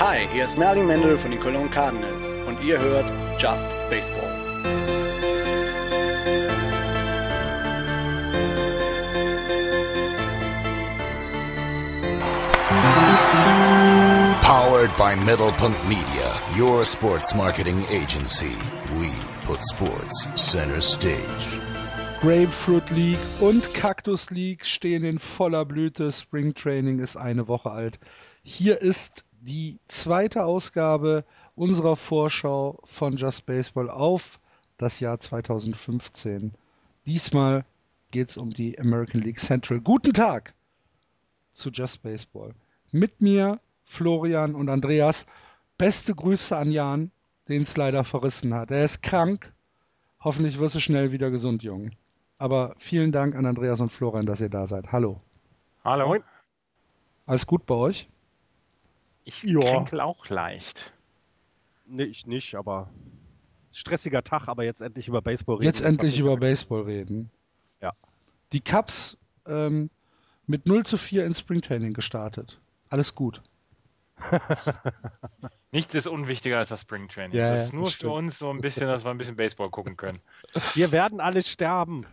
Hi, hier ist Merlin Mendel von den Cologne Cardinals und ihr hört Just Baseball. Powered by Middlepunkt Media, your sports marketing agency. We put sports center stage. Grapefruit League und Cactus League stehen in voller Blüte. Spring Training ist eine Woche alt. Hier ist die zweite Ausgabe unserer Vorschau von Just Baseball auf das Jahr 2015. Diesmal geht es um die American League Central. Guten Tag zu Just Baseball. Mit mir Florian und Andreas. Beste Grüße an Jan, den es leider verrissen hat. Er ist krank. Hoffentlich wirst du schnell wieder gesund, Junge. Aber vielen Dank an Andreas und Florian, dass ihr da seid. Hallo. Hallo. Alles gut bei euch? Ich ja. kränkel auch leicht. Nee, ich nicht, aber stressiger Tag, aber jetzt endlich über Baseball reden. Jetzt endlich über Baseball reden. Ja. Die Cubs ähm, mit 0 zu 4 in Springtraining gestartet. Alles gut. Nichts ist unwichtiger als das Springtraining. Ja, das ist nur das für uns so ein bisschen, dass wir ein bisschen Baseball gucken können. Wir werden alle sterben.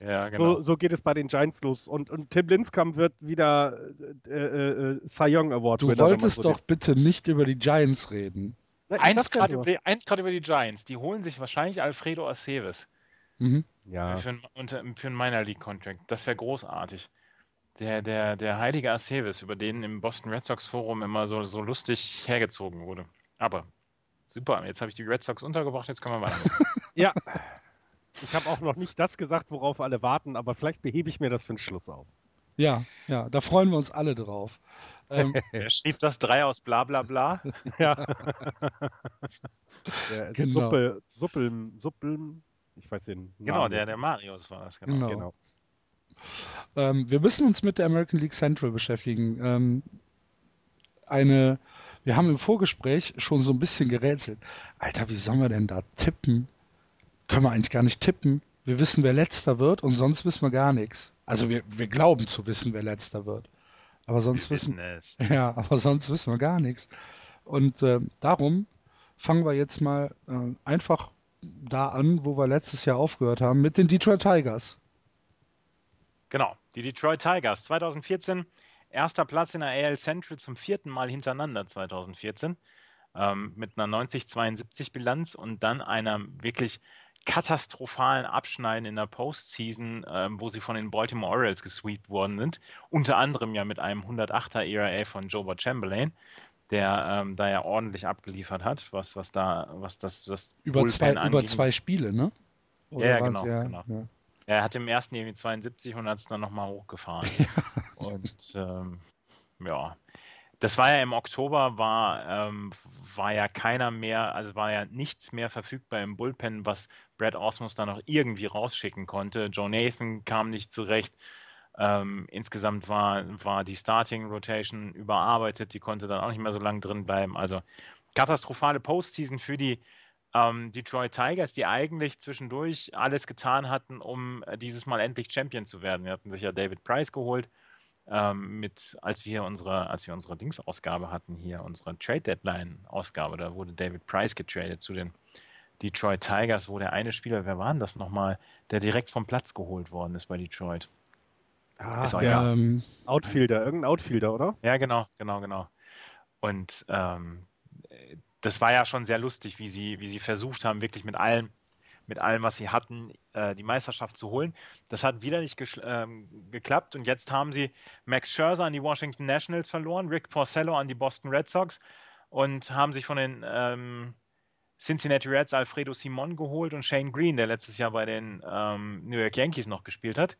ja, genau. So, so, geht es bei den Giants los. Und, und Tim Linskamp wird wieder äh, äh, äh Cy Young Award Du wolltest so doch den. bitte nicht über die Giants reden. Na, eins gerade über, über, die Giants. Die holen sich wahrscheinlich Alfredo Aceves. Mhm. Ja. Für, für, für einen Minor League Contract. Das wäre großartig der, der, der heilige Aceves, über den im Boston Red Sox Forum immer so, so lustig hergezogen wurde. Aber super, jetzt habe ich die Red Sox untergebracht, jetzt können wir weiter. ja. Ich habe auch noch nicht das gesagt, worauf alle warten, aber vielleicht behebe ich mir das für den Schluss auf. Ja, ja, da freuen wir uns alle drauf. Ähm, er schrieb das drei aus bla bla bla. ja. der genau. Suppel, Suppel, Suppel, ich weiß den genau, Namen. Genau, der, der Marius war es, genau. genau. genau. Ähm, wir müssen uns mit der American League Central beschäftigen. Ähm, eine, wir haben im Vorgespräch schon so ein bisschen gerätselt. Alter, wie sollen wir denn da tippen? Können wir eigentlich gar nicht tippen. Wir wissen, wer letzter wird und sonst wissen wir gar nichts. Also wir, wir glauben zu wissen, wer letzter wird. Aber sonst wir wissen, es. Ja, aber sonst wissen wir gar nichts. Und äh, darum fangen wir jetzt mal äh, einfach da an, wo wir letztes Jahr aufgehört haben, mit den Detroit Tigers. Genau, die Detroit Tigers 2014, erster Platz in der AL Central zum vierten Mal hintereinander 2014 ähm, mit einer 90-72 Bilanz und dann einer wirklich katastrophalen Abschneiden in der Postseason, ähm, wo sie von den Baltimore Orioles gesweept worden sind. Unter anderem ja mit einem 108er ERA von Joe Chamberlain, der ähm, da ja ordentlich abgeliefert hat, was, was da, was das, das über zwei, über zwei Spiele, ne? Oder ja, genau, ja, genau. Ja. Er hat im ersten irgendwie 72 und hat es dann nochmal hochgefahren. und ähm, ja, das war ja im Oktober, war, ähm, war ja keiner mehr, also war ja nichts mehr verfügbar im Bullpen, was Brad Osmus da noch irgendwie rausschicken konnte. Joe Nathan kam nicht zurecht. Ähm, insgesamt war, war die Starting Rotation überarbeitet, die konnte dann auch nicht mehr so lange drin bleiben. Also katastrophale Postseason für die ähm, Detroit Tigers, die eigentlich zwischendurch alles getan hatten, um äh, dieses Mal endlich Champion zu werden. Wir hatten sich ja David Price geholt, ähm, mit, als wir unsere, als wir unsere Dings-Ausgabe hatten hier, unsere Trade Deadline-Ausgabe, da wurde David Price getradet zu den Detroit Tigers, wo der eine Spieler, wer war denn das nochmal, der direkt vom Platz geholt worden ist bei Detroit. Ah, ist auch ja, ähm, Outfielder, irgendein Outfielder, oder? Ja, genau, genau, genau. Und ähm, das war ja schon sehr lustig, wie sie, wie sie versucht haben, wirklich mit allem, mit allem, was sie hatten, äh, die Meisterschaft zu holen. Das hat wieder nicht ähm, geklappt und jetzt haben sie Max Scherzer an die Washington Nationals verloren, Rick Porcello an die Boston Red Sox und haben sich von den ähm, Cincinnati Reds Alfredo Simon geholt und Shane Green, der letztes Jahr bei den ähm, New York Yankees noch gespielt hat.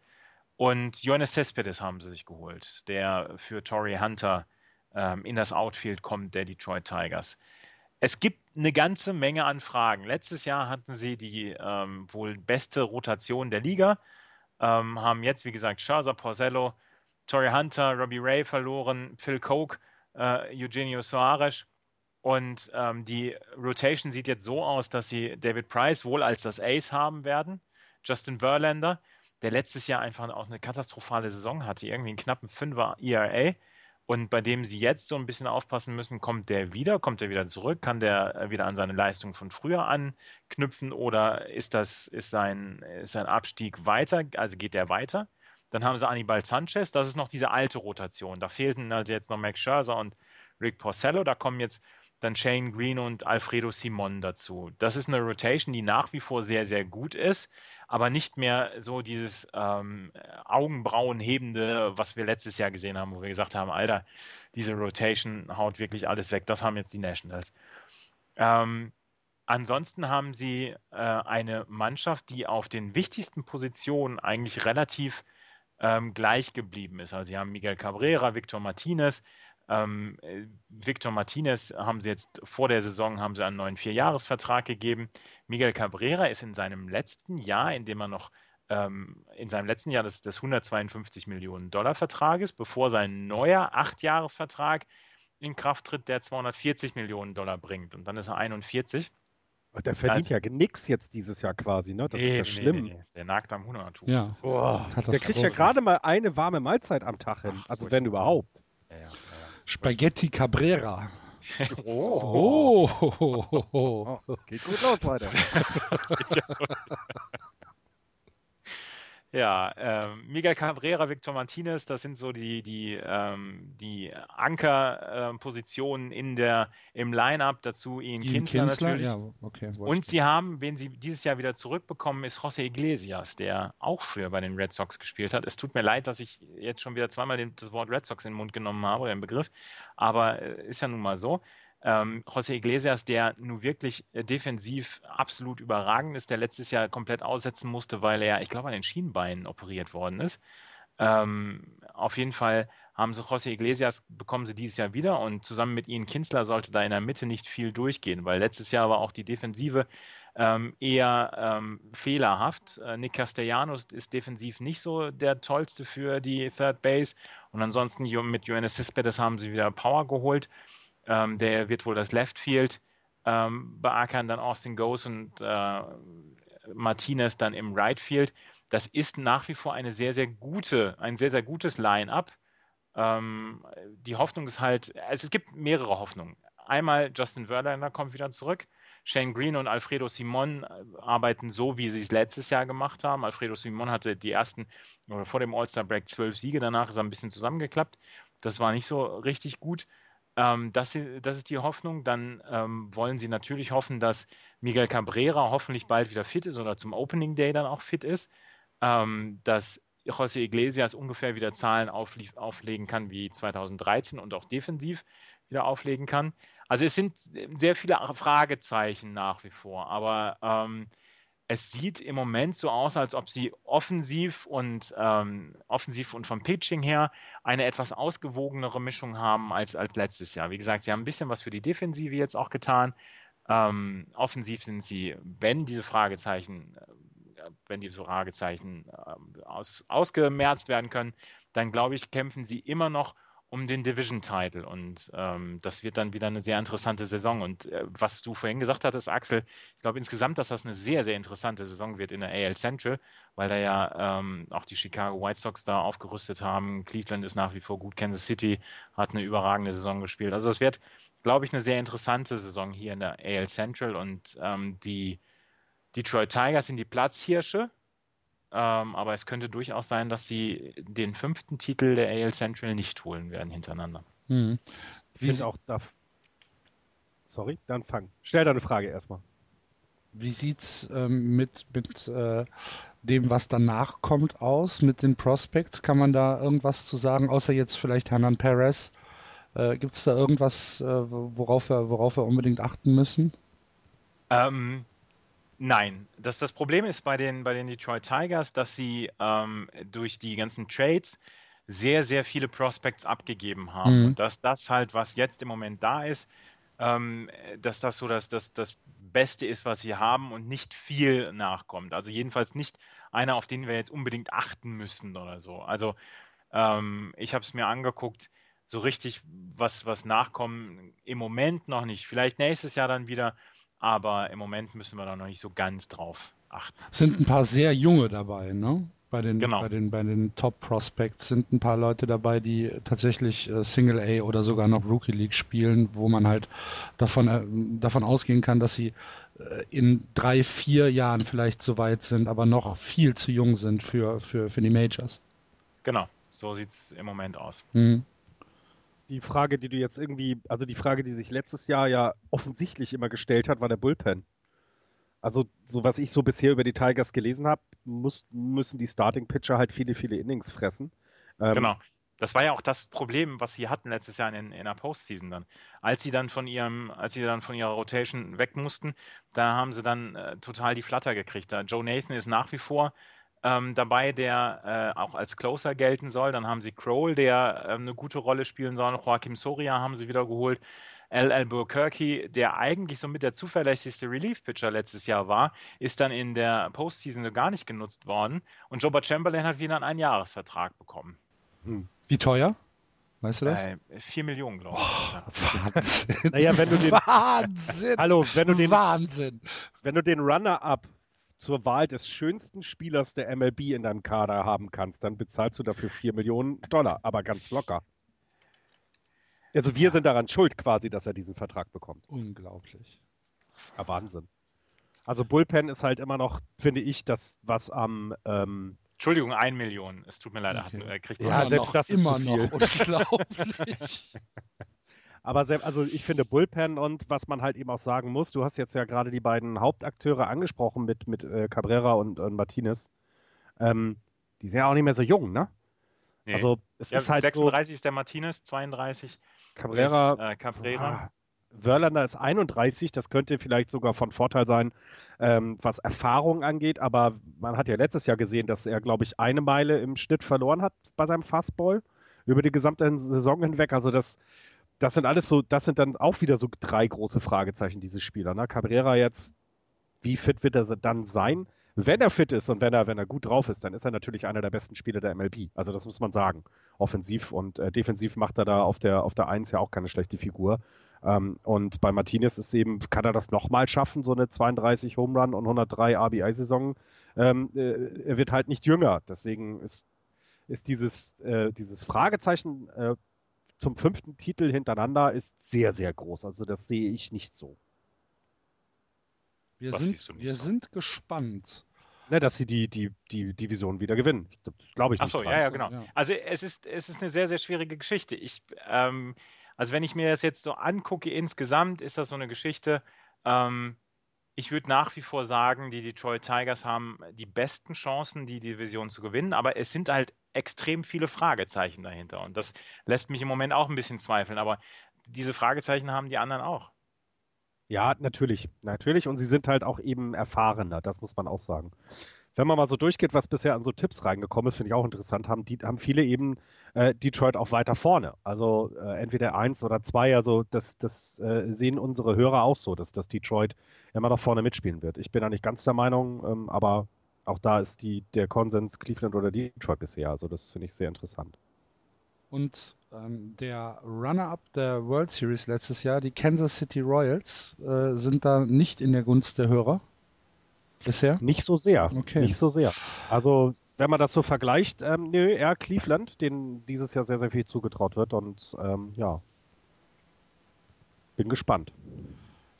Und Johannes Cespedes haben sie sich geholt, der für Torrey Hunter ähm, in das Outfield kommt, der Detroit Tigers. Es gibt eine ganze Menge an Fragen. Letztes Jahr hatten sie die ähm, wohl beste Rotation der Liga, ähm, haben jetzt, wie gesagt, Scherzer, Porcello, Torrey Hunter, Robbie Ray verloren, Phil Koch, äh, Eugenio Soares. Und ähm, die Rotation sieht jetzt so aus, dass sie David Price wohl als das Ace haben werden. Justin Verlander, der letztes Jahr einfach auch eine katastrophale Saison hatte, irgendwie einen knappen 5er ERA und bei dem sie jetzt so ein bisschen aufpassen müssen, kommt der wieder, kommt er wieder zurück, kann der äh, wieder an seine Leistung von früher anknüpfen oder ist das, ist sein, ist sein Abstieg weiter, also geht der weiter? Dann haben sie Anibal Sanchez, das ist noch diese alte Rotation. Da fehlten also jetzt noch Max Scherzer und Rick Porcello, da kommen jetzt dann Shane Green und Alfredo Simon dazu. Das ist eine Rotation, die nach wie vor sehr, sehr gut ist aber nicht mehr so dieses ähm, Augenbrauenhebende, was wir letztes Jahr gesehen haben, wo wir gesagt haben, Alter, diese Rotation haut wirklich alles weg. Das haben jetzt die Nationals. Ähm, ansonsten haben sie äh, eine Mannschaft, die auf den wichtigsten Positionen eigentlich relativ ähm, gleich geblieben ist. Also sie haben Miguel Cabrera, Victor Martinez, ähm, äh, Victor Martinez haben sie jetzt vor der Saison haben sie einen neuen Vierjahresvertrag gegeben. Miguel Cabrera ist in seinem letzten Jahr, in dem er noch ähm, in seinem letzten Jahr des, des 152 Millionen Dollar Vertrages, bevor sein neuer Achtjahresvertrag in Kraft tritt, der 240 Millionen Dollar bringt. Und dann ist er 41. Der verdient also, ja nix jetzt dieses Jahr quasi, ne? Das nee, ist ja schlimm. Nee, nee, der nagt am Hungertuch. Ja. Boah, der kriegt ja gerade mal eine warme Mahlzeit am Tag hin. Ach, also wenn überhaupt. Ja, ja. Spaghetti Cabrera. Oh. oh. oh. Geht gut los weiter. Ja, ähm, Miguel Cabrera, Victor Martinez, das sind so die, die, ähm, die Ankerpositionen äh, in der, im Line-Up. Dazu Ian, Ian Kinsler, Kinsler, natürlich. Ja, okay, Und sie haben, wen sie dieses Jahr wieder zurückbekommen, ist José Iglesias, der auch früher bei den Red Sox gespielt hat. Es tut mir leid, dass ich jetzt schon wieder zweimal den, das Wort Red Sox in den Mund genommen habe, den Begriff. Aber äh, ist ja nun mal so. Ähm, José Iglesias, der nun wirklich äh, defensiv absolut überragend ist, der letztes Jahr komplett aussetzen musste, weil er, ich glaube, an den Schienbeinen operiert worden ist. Ähm, auf jeden Fall haben sie José Iglesias, bekommen sie dieses Jahr wieder und zusammen mit Ian Kinsler sollte da in der Mitte nicht viel durchgehen, weil letztes Jahr war auch die Defensive ähm, eher ähm, fehlerhaft. Äh, Nick Castellanos ist defensiv nicht so der tollste für die Third Base und ansonsten mit Johannes Cespedes haben sie wieder Power geholt. Ähm, der wird wohl das Left Field ähm, beackern, dann Austin Goes und äh, Martinez dann im Right Field. Das ist nach wie vor eine sehr, sehr gute, ein sehr, sehr gutes Line-up. Ähm, die Hoffnung ist halt, also es gibt mehrere Hoffnungen. Einmal Justin Verlander kommt wieder zurück. Shane Green und Alfredo Simon äh, arbeiten so, wie sie es letztes Jahr gemacht haben. Alfredo Simon hatte die ersten, oder vor dem All-Star-Break zwölf Siege, danach ist er ein bisschen zusammengeklappt. Das war nicht so richtig gut. Ähm, das, das, ist die Hoffnung. Dann ähm, wollen sie natürlich hoffen, dass Miguel Cabrera hoffentlich bald wieder fit ist oder zum Opening Day dann auch fit ist. Ähm, dass José Iglesias ungefähr wieder Zahlen auflegen kann wie 2013 und auch defensiv wieder auflegen kann. Also es sind sehr viele Fragezeichen nach wie vor, aber ähm, es sieht im Moment so aus, als ob sie offensiv und ähm, offensiv und vom Pitching her eine etwas ausgewogenere Mischung haben als, als letztes Jahr. Wie gesagt, sie haben ein bisschen was für die Defensive jetzt auch getan. Ähm, offensiv sind sie, wenn diese Fragezeichen, äh, wenn diese Fragezeichen äh, aus, ausgemerzt werden können, dann glaube ich, kämpfen sie immer noch um den Division-Title. Und ähm, das wird dann wieder eine sehr interessante Saison. Und äh, was du vorhin gesagt hattest, Axel, ich glaube insgesamt, dass das eine sehr, sehr interessante Saison wird in der AL Central, weil da ja ähm, auch die Chicago White Sox da aufgerüstet haben. Cleveland ist nach wie vor gut. Kansas City hat eine überragende Saison gespielt. Also es wird, glaube ich, eine sehr interessante Saison hier in der AL Central. Und ähm, die Detroit Tigers sind die Platzhirsche ähm, aber es könnte durchaus sein, dass sie den fünften Titel der AL Central nicht holen werden hintereinander. Mhm. Ich finde auch da. Sorry, dann fang. Stell deine Frage erstmal. Wie sieht's ähm, mit, mit äh, dem, was danach kommt, aus, mit den Prospects? Kann man da irgendwas zu sagen, außer jetzt vielleicht Hernan Perez? Äh, Gibt es da irgendwas, äh, worauf, wir, worauf wir unbedingt achten müssen? Ähm, Nein, das, das Problem ist bei den, bei den Detroit Tigers, dass sie ähm, durch die ganzen Trades sehr, sehr viele Prospects abgegeben haben. Mhm. Und dass das halt, was jetzt im Moment da ist, ähm, dass das so das, das, das Beste ist, was sie haben und nicht viel nachkommt. Also jedenfalls nicht einer, auf den wir jetzt unbedingt achten müssen oder so. Also ähm, ich habe es mir angeguckt, so richtig was, was nachkommen im Moment noch nicht. Vielleicht nächstes Jahr dann wieder aber im Moment müssen wir da noch nicht so ganz drauf achten. Es sind ein paar sehr junge dabei, ne? Bei den, Genau. bei den, bei den Top Prospects sind ein paar Leute dabei, die tatsächlich äh, Single A oder sogar noch Rookie League spielen, wo man halt davon, äh, davon ausgehen kann, dass sie äh, in drei, vier Jahren vielleicht so weit sind, aber noch viel zu jung sind für, für, für die Majors. Genau, so sieht es im Moment aus. Mhm. Die Frage, die du jetzt irgendwie, also die Frage, die sich letztes Jahr ja offensichtlich immer gestellt hat, war der Bullpen. Also, so was ich so bisher über die Tigers gelesen habe, müssen die Starting Pitcher halt viele, viele Innings fressen. Ähm, Genau. Das war ja auch das Problem, was sie hatten letztes Jahr in, in der Postseason dann. Als sie dann von ihrem, als sie dann von ihrer Rotation weg mussten, da haben sie dann äh, total die Flatter gekriegt. Da Joe Nathan ist nach wie vor ähm, dabei, der äh, auch als Closer gelten soll. Dann haben sie Kroll, der ähm, eine gute Rolle spielen soll. Joaquim Soria haben sie wieder geholt. L. Albuquerque, der eigentlich so mit der zuverlässigste Relief-Pitcher letztes Jahr war, ist dann in der Postseason so gar nicht genutzt worden. Und Joba Chamberlain hat wieder einen Einjahresvertrag bekommen. Wie teuer? Weißt du das? Äh, 4 Millionen, glaube ich. Ja. Wahnsinn. Naja, wenn du den- Wahnsinn. Hallo, wenn du den, Wahnsinn. wenn du den Runner-up zur Wahl des schönsten Spielers der MLB in deinem Kader haben kannst, dann bezahlst du dafür 4 Millionen Dollar, aber ganz locker. Also wir sind daran schuld quasi, dass er diesen Vertrag bekommt. Unglaublich. Ja, Wahnsinn. Also Bullpen ist halt immer noch, finde ich, das, was am ähm, Entschuldigung, 1 Million. Es tut mir leid, Okay. hat, äh, kriegt Ja, selbst noch, das ist immer zu viel. noch unglaublich. Aber selbst, also ich finde Bullpen und was man halt eben auch sagen muss, du hast jetzt ja gerade die beiden Hauptakteure angesprochen mit, mit äh, Cabrera und, und Martinez. Ähm, die sind ja auch nicht mehr so jung, ne? Nee. Also es ja, ist halt 36 ist der Martinez, 32 so, Cabrera, ist äh, Cabrera. ah, Verlander ist 31, das könnte vielleicht sogar von Vorteil sein, ähm, was Erfahrung angeht, aber man hat ja letztes Jahr gesehen, dass er, glaube ich, eine Meile im Schnitt verloren hat bei seinem Fastball über die gesamte Saison hinweg. Also das, das sind alles so, das sind dann auch wieder so drei große Fragezeichen, diese Spieler. Ne? Cabrera jetzt, wie fit wird er dann sein? Wenn er fit ist und wenn er, wenn er gut drauf ist, dann ist er natürlich einer der besten Spieler der MLB. Also das muss man sagen. Offensiv und äh, defensiv macht er da auf der, auf der Eins ja auch keine schlechte Figur. Ähm, und bei Martinez ist eben, kann er das nochmal schaffen, so eine 32 Home Run und 103 RBI-Saison. Ähm, äh, er wird halt nicht jünger. Deswegen ist, ist dieses, äh, dieses Fragezeichen äh, zum fünften Titel hintereinander ist sehr, sehr groß. Also das sehe ich nicht so. Wir, Was sind, siehst du nicht wir so? sind gespannt. Ne, dass sie die, die, die Division wieder gewinnen. Das glaube ich nicht. Achso, ja, ja, genau. ja. Also es ist, es ist eine sehr, sehr schwierige Geschichte. Ich, ähm, also wenn ich mir das jetzt so angucke, insgesamt ist das so eine Geschichte. Ähm, ich würde nach wie vor sagen, die Detroit Tigers haben die besten Chancen, die Division zu gewinnen, aber es sind halt extrem viele Fragezeichen dahinter. Und das lässt mich im Moment auch ein bisschen zweifeln. Aber diese Fragezeichen haben die anderen auch. Ja, natürlich. Natürlich. Und sie sind halt auch eben erfahrener, das muss man auch sagen. Wenn man mal so durchgeht, was bisher an so Tipps reingekommen ist, finde ich auch interessant, haben, die, haben viele eben äh, Detroit auch weiter vorne. Also äh, entweder eins oder zwei. Also das, das äh, sehen unsere Hörer auch so, dass, dass Detroit immer noch vorne mitspielen wird. Ich bin da nicht ganz der Meinung, ähm, aber auch da ist die, der Konsens Cleveland oder Detroit bisher. Also das finde ich sehr interessant. Und ähm, der Runner-up der World Series letztes Jahr, die Kansas City Royals, äh, sind da nicht in der Gunst der Hörer bisher. Nicht so sehr. Okay. Nicht so sehr. Also, wenn man das so vergleicht, ähm, nö, eher Cleveland, denen dieses Jahr sehr, sehr viel zugetraut wird. Und ähm, ja, bin gespannt.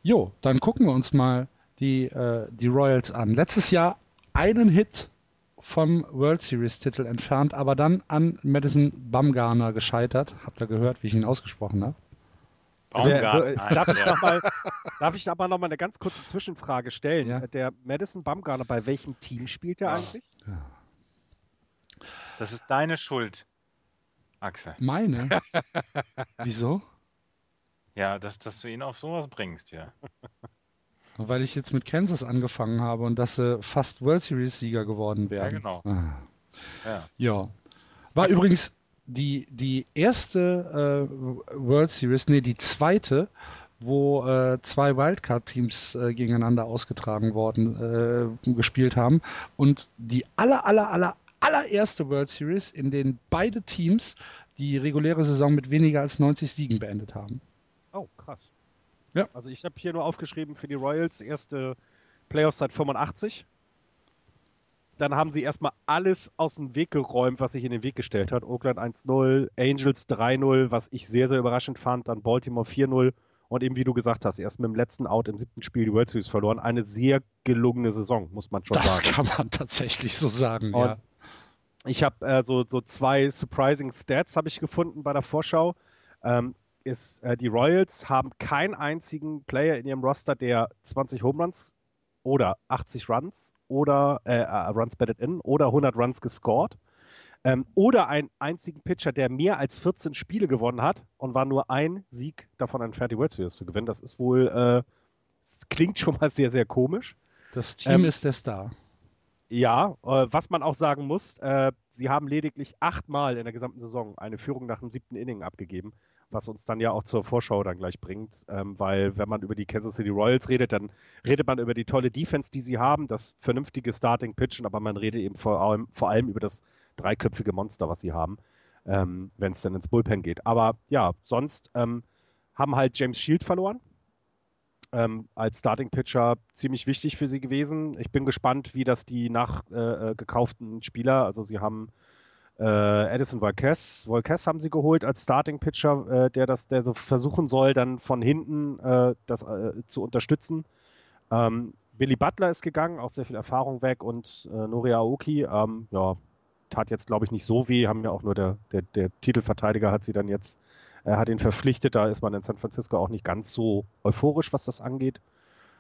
Jo, dann gucken wir uns mal die, äh, die Royals an. Letztes Jahr einen Hit vom World Series Titel entfernt, aber dann an Madison Bumgarner gescheitert. Habt ihr gehört, wie ich ihn ausgesprochen habe? Wer- Baumgart, wo- darf, ich noch mal, darf ich aber noch mal eine ganz kurze Zwischenfrage stellen? Ja. Der Madison Bumgarner, bei welchem Team spielt er Ja. eigentlich? Das ist deine Schuld, Axel. Meine? Wieso? Ja, dass, dass du ihn auf sowas bringst, ja. Weil ich jetzt mit Kansas angefangen habe und dass sie fast World Series Sieger geworden wären. Ja, genau. Ah. ja. Ja. War übrigens die, die erste äh, World Series, nee, die zweite, wo äh, zwei Wildcard-Teams äh, gegeneinander ausgetragen worden, äh, gespielt haben. Und die aller, aller, aller, allererste World Series, in denen beide Teams die reguläre Saison mit weniger als 90 Siegen beendet haben. Oh, krass. Ja. Also ich habe hier nur aufgeschrieben für die Royals erste Playoffs seit 85. dann haben sie erstmal alles aus dem Weg geräumt, was sich in den Weg gestellt hat. Oakland 1-0, Angels 3-0, was ich sehr, sehr überraschend fand, dann Baltimore 4-0 und eben wie du gesagt hast, erst mit dem letzten Out im siebten Spiel die World Series verloren. Eine sehr gelungene Saison, muss man schon das sagen. Das kann man tatsächlich so sagen, und ja. Ich habe äh, so, so zwei surprising Stats habe ich gefunden bei der Vorschau. Ähm, ist, äh, die Royals haben keinen einzigen Player in ihrem Roster, der 20 Home Runs oder 80 Runs oder äh, äh, Runs batted in oder 100 Runs gescored. Ähm, oder einen einzigen Pitcher, der mehr als 14 Spiele gewonnen hat und war nur ein Sieg davon entfernt, die World Series zu gewinnen. Das ist wohl, äh, klingt schon mal sehr, sehr komisch. Das Team ähm, ist der Star. Ja, äh, was man auch sagen muss, äh, sie haben lediglich achtmal in der gesamten Saison eine Führung nach dem siebten Inning abgegeben, was uns dann ja auch zur Vorschau dann gleich bringt, ähm, weil wenn man über die Kansas City Royals redet, dann redet man über die tolle Defense, die sie haben, das vernünftige Starting Pitchen, aber man redet eben vor allem, vor allem über das dreiköpfige Monster, was sie haben, ähm, wenn es dann ins Bullpen geht. Aber ja, sonst ähm, haben halt James Shield verloren, ähm, als Starting Pitcher ziemlich wichtig für sie gewesen. Ich bin gespannt, wie das die nachgekauften äh, Spieler, also sie haben äh, Edison Volquez, Volquez haben sie geholt als Starting Pitcher, äh, der das, der so versuchen soll, dann von hinten äh, das äh, zu unterstützen. Ähm, Billy Butler ist gegangen, auch sehr viel Erfahrung weg und äh, Nori Aoki, ähm, ja, tat jetzt glaube ich nicht so weh, haben ja auch nur der, der, der Titelverteidiger hat sie dann jetzt er hat ihn verpflichtet, da ist man in San Francisco auch nicht ganz so euphorisch, was das angeht.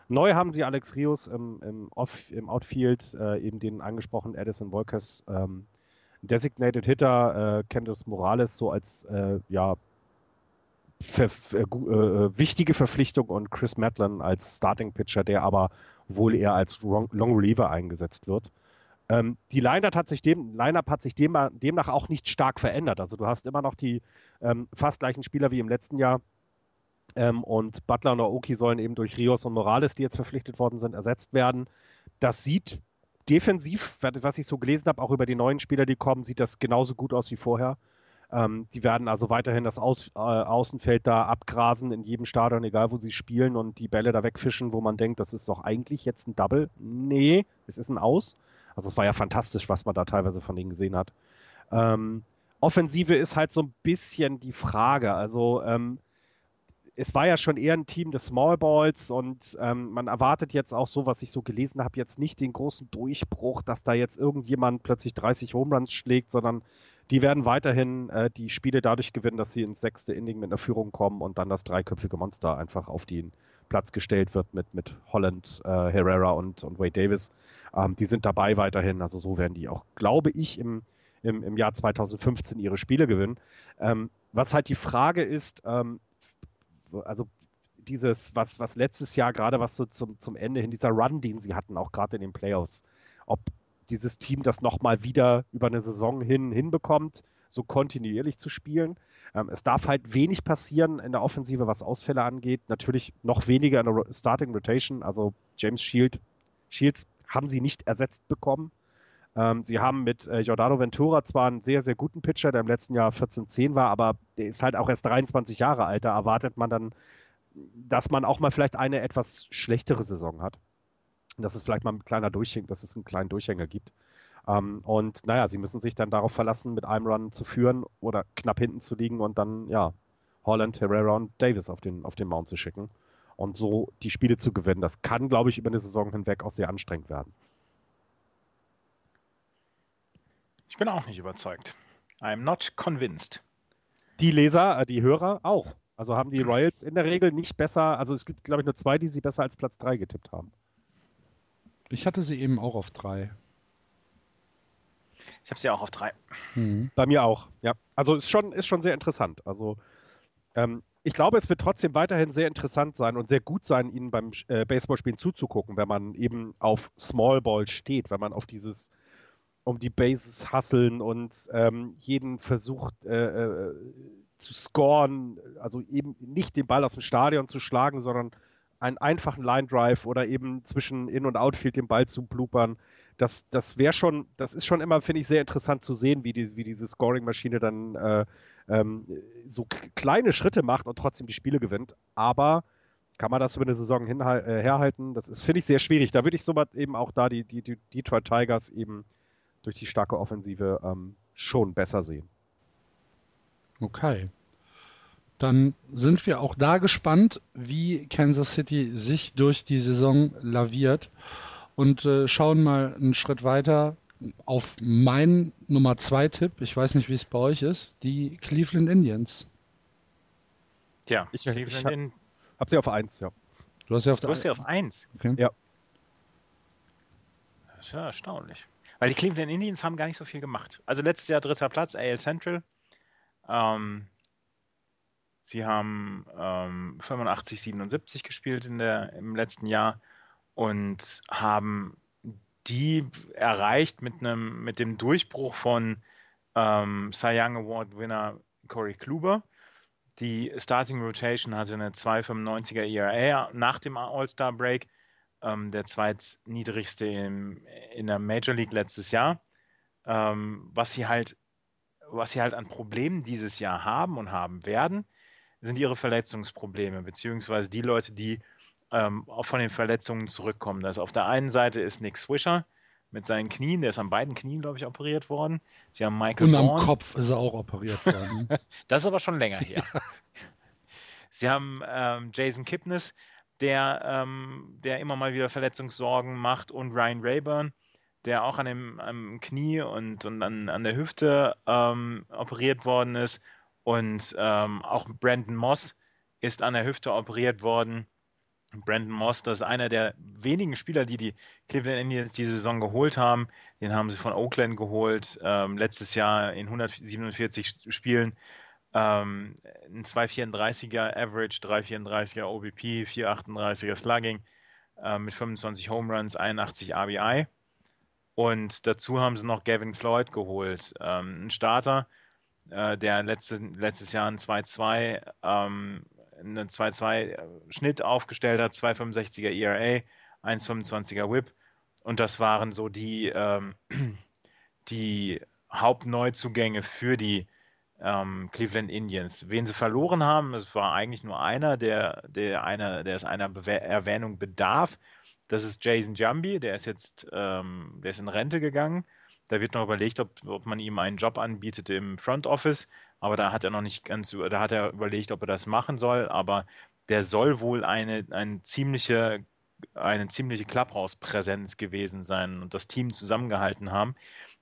Neu haben sie Alex Rios im, im, Off, im Outfield, äh, eben den angesprochenen Edison Volkers, ähm, Designated Hitter, äh, Candice Morales so als äh, ja, ver, ver, äh, wichtige Verpflichtung und Chris Matlin als Starting Pitcher, der aber wohl eher als Long Reliever eingesetzt wird. Ähm, die Line-Up hat sich, dem, Line hat sich dem, demnach auch nicht stark verändert. Also du hast immer noch die ähm, fast gleichen Spieler wie im letzten Jahr. Ähm, und Butler und Aoki sollen eben durch Rios und Morales, die jetzt verpflichtet worden sind, ersetzt werden. Das sieht defensiv, was ich so gelesen habe, auch über die neuen Spieler, die kommen, sieht das genauso gut aus wie vorher. Ähm, die werden also weiterhin das Aus, äh, Außenfeld da abgrasen in jedem Stadion, egal wo sie spielen und die Bälle da wegfischen, wo man denkt, das ist doch eigentlich jetzt ein Double. Nee, es ist ein Aus. Also es war ja fantastisch, was man da teilweise von denen gesehen hat. Ähm, Offensive ist halt so ein bisschen die Frage. Also ähm, es war ja schon eher ein Team des Small Balls und ähm, man erwartet jetzt auch so, was ich so gelesen habe, jetzt nicht den großen Durchbruch, dass da jetzt irgendjemand plötzlich 30 Home Runs schlägt, sondern die werden weiterhin äh, die Spiele dadurch gewinnen, dass sie ins sechste Inning mit einer Führung kommen und dann das dreiköpfige Monster einfach auf den Platz gestellt wird mit, mit Holland, äh, Herrera und, und Wade Davis. Ähm, die sind dabei weiterhin. Also so werden die auch, glaube ich, im, im, im Jahr 2015 ihre Spiele gewinnen. Ähm, was halt die Frage ist, ähm, also dieses, was, was letztes Jahr gerade was so zum, zum Ende hin, dieser Run, den sie hatten, auch gerade in den Playoffs, ob dieses Team das nochmal wieder über eine Saison hin hinbekommt, so kontinuierlich zu spielen. Ähm, es darf halt wenig passieren in der Offensive, was Ausfälle angeht. Natürlich noch weniger in der Starting Rotation. Also James Shield, Shields haben sie nicht ersetzt bekommen. Ähm, sie haben mit äh, Giordano Ventura zwar einen sehr, sehr guten Pitcher, der im letzten Jahr 14-10 war, aber der ist halt auch erst 23 Jahre alt. Da erwartet man dann, dass man auch mal vielleicht eine etwas schlechtere Saison hat. Dass es vielleicht mal ein kleiner Durchhänger, dass es einen kleinen Durchhänger gibt. Ähm, und naja, sie müssen sich dann darauf verlassen, mit einem Run zu führen oder knapp hinten zu liegen und dann, ja, Holland, Herrera und Davis auf den, auf den Mount zu schicken und so die Spiele zu gewinnen. Das kann, glaube ich, über eine Saison hinweg auch sehr anstrengend werden. Ich bin auch nicht überzeugt. I'm not convinced. Die Leser, äh, die Hörer auch. Also haben die Royals in der Regel nicht besser, also es gibt, glaube ich, nur zwei, die sie besser als Platz 3 getippt haben. Ich hatte sie eben auch auf 3. Ich habe sie auch auf 3. Mhm. Bei mir auch, ja. Also ist schon, ist schon sehr interessant. Also ähm, ich glaube, es wird trotzdem weiterhin sehr interessant sein und sehr gut sein, ihnen beim äh, Baseballspielen zuzugucken, wenn man eben auf Small Ball steht, wenn man auf dieses um die Bases hasseln und ähm, jeden versucht äh, äh, zu scoren, also eben nicht den Ball aus dem Stadion zu schlagen, sondern einen einfachen Line Drive oder eben zwischen In- und Outfield den Ball zu bloopern. Das, das wäre schon, das ist schon immer, finde ich, sehr interessant zu sehen, wie, die, wie diese Scoring-Maschine dann äh, ähm, so kleine Schritte macht und trotzdem die Spiele gewinnt. Aber kann man das über eine Saison hin, äh, herhalten? Das ist, finde ich, sehr schwierig. Da würde ich sowas eben auch da die, die, die Detroit Tigers eben durch die starke Offensive ähm, schon besser sehen. Okay. Dann sind wir auch da gespannt, wie Kansas City sich durch die Saison laviert und äh, schauen mal einen Schritt weiter auf meinen Nummer 2 Tipp. Ich weiß nicht, wie es bei euch ist. Die Cleveland Indians. Ja, ich, Cleveland ich habe hab sie auf 1, ja. Du hast sie auf, du hast sie auf 1? Okay. Ja. Das ist ja erstaunlich. Weil die Cleveland Indians haben gar nicht so viel gemacht. Also letztes Jahr dritter Platz, AL Central. Ähm, sie haben ähm, 85, 77 gespielt in der, im letzten Jahr und haben die erreicht mit, einem, mit dem Durchbruch von ähm, Cy Young Award Winner Corey Kluber. Die Starting Rotation hatte eine 2,95er ERA nach dem All-Star Break, ähm, der zweitniedrigste in, in der Major League letztes Jahr. Ähm, was sie halt, was sie halt an Problemen dieses Jahr haben und haben werden, sind ihre Verletzungsprobleme, beziehungsweise die Leute, die ähm, auch von den Verletzungen zurückkommen. Das auf der einen Seite ist Nick Swisher mit seinen Knien, der ist an beiden Knien, glaube ich, operiert worden. Sie haben Michael Und am Bourne. Kopf ist er auch operiert worden. das ist aber schon länger her. Sie haben ähm, Jason Kipnis, der, ähm, der immer mal wieder Verletzungssorgen macht, und Ryan Rayburn, der auch an dem am Knie und, und an, an der Hüfte ähm, operiert worden ist. Und ähm, auch Brandon Moss ist an der Hüfte operiert worden. Brandon Moss, das ist einer der wenigen Spieler, die die Cleveland Indians diese Saison geholt haben. Den haben sie von Oakland geholt, ähm, letztes Jahr in 147 Spielen. Ähm, ein 2,34er Average, 3,34er OBP, 4,38er Slugging äh, mit 25 Home Runs, 81 RBI. Und dazu haben sie noch Gavin Floyd geholt, ähm, ein Starter, äh, der letzte, letztes Jahr ein 2-2 ähm, einen 2-2 Schnitt aufgestellt hat, 2,65er ERA, 1,25er Whip. Und das waren so die, ähm, die Hauptneuzugänge für die ähm, Cleveland Indians. Wen sie verloren haben, es war eigentlich nur einer, der, der, einer, der es einer Bewer Erwähnung bedarf. Das ist Jason Jambi, der ist jetzt ähm, der ist in Rente gegangen. Da wird noch überlegt, ob, ob man ihm einen Job anbietet im Front Office aber da hat er noch nicht ganz, da hat er überlegt, ob er das machen soll, aber der soll wohl eine, eine ziemliche, eine ziemliche Clubhouse-Präsenz gewesen sein und das Team zusammengehalten haben.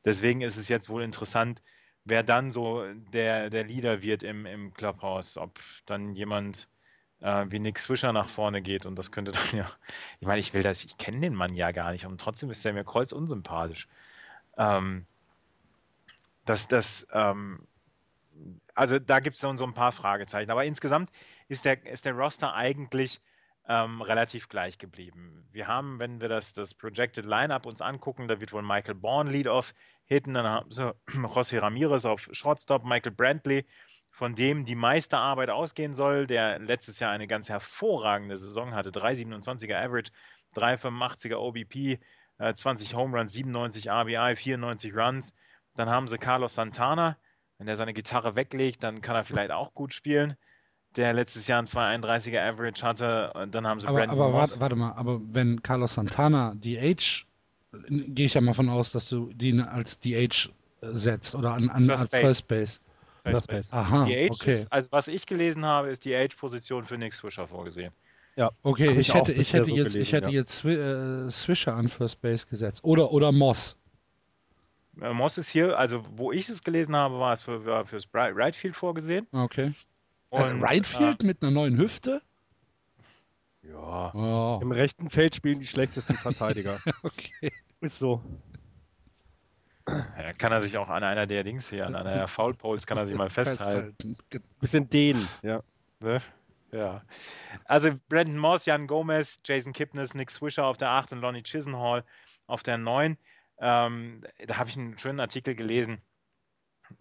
Deswegen ist es jetzt wohl interessant, wer dann so der, der Leader wird im, im Clubhouse, ob dann jemand äh, wie Nick Swisher nach vorne geht und das könnte dann ja, ich meine, ich will das, ich kenne den Mann ja gar nicht und trotzdem ist er mir kreuzunsympathisch. Ähm, dass das, ähm, also da gibt es so, so ein paar Fragezeichen. Aber insgesamt ist der, ist der Roster eigentlich ähm, relativ gleich geblieben. Wir haben, wenn wir das, das Projected Lineup uns angucken, da wird wohl Michael Bourne Lead-Off hitten, dann haben sie José Ramirez auf Shortstop, Michael Brantley, von dem die meiste Arbeit ausgehen soll, der letztes Jahr eine ganz hervorragende Saison hatte, 3,27er Average, 3,85er OBP, äh, 20 Home Runs, 97 RBI, 94 Runs. Dann haben sie Carlos Santana, wenn er seine Gitarre weglegt, dann kann er vielleicht auch gut spielen. Der letztes Jahr ein 231er Average hatte dann haben sie aber, Brandon aber Moss. warte, warte mal, aber wenn Carlos Santana DH, gehe ich ja mal von aus, dass du ihn als DH setzt oder an, an First Base. First Base. First Base. Aha, Die Age okay. ist, also was ich gelesen habe, ist die Age-Position für Nick Swisher vorgesehen. Ja, Okay, ich, ich hätte, ich hätte so jetzt, gelesen, ich hätte ja. jetzt Swi- äh, Swisher an First Base gesetzt. Oder, oder Moss. Äh, Moss ist hier, also wo ich es gelesen habe, war es für, war fürs Right Field vorgesehen. Okay. Und, äh, right Field mit einer neuen Hüfte? Ja, Oh, im rechten Feld spielen die schlechtesten Verteidiger. okay. Ist so. ja, kann er sich auch an einer der Dings hier, an einer der Foul Poles, kann er sich mal festhalten. Bisschen dehnen, ja. Ne? Ja. Also Brandon Moss, Jan Gomez, Jason Kipnis, Nick Swisher auf der 8 und Lonnie Chisenhall auf der 9. Ähm, da habe ich einen schönen Artikel gelesen,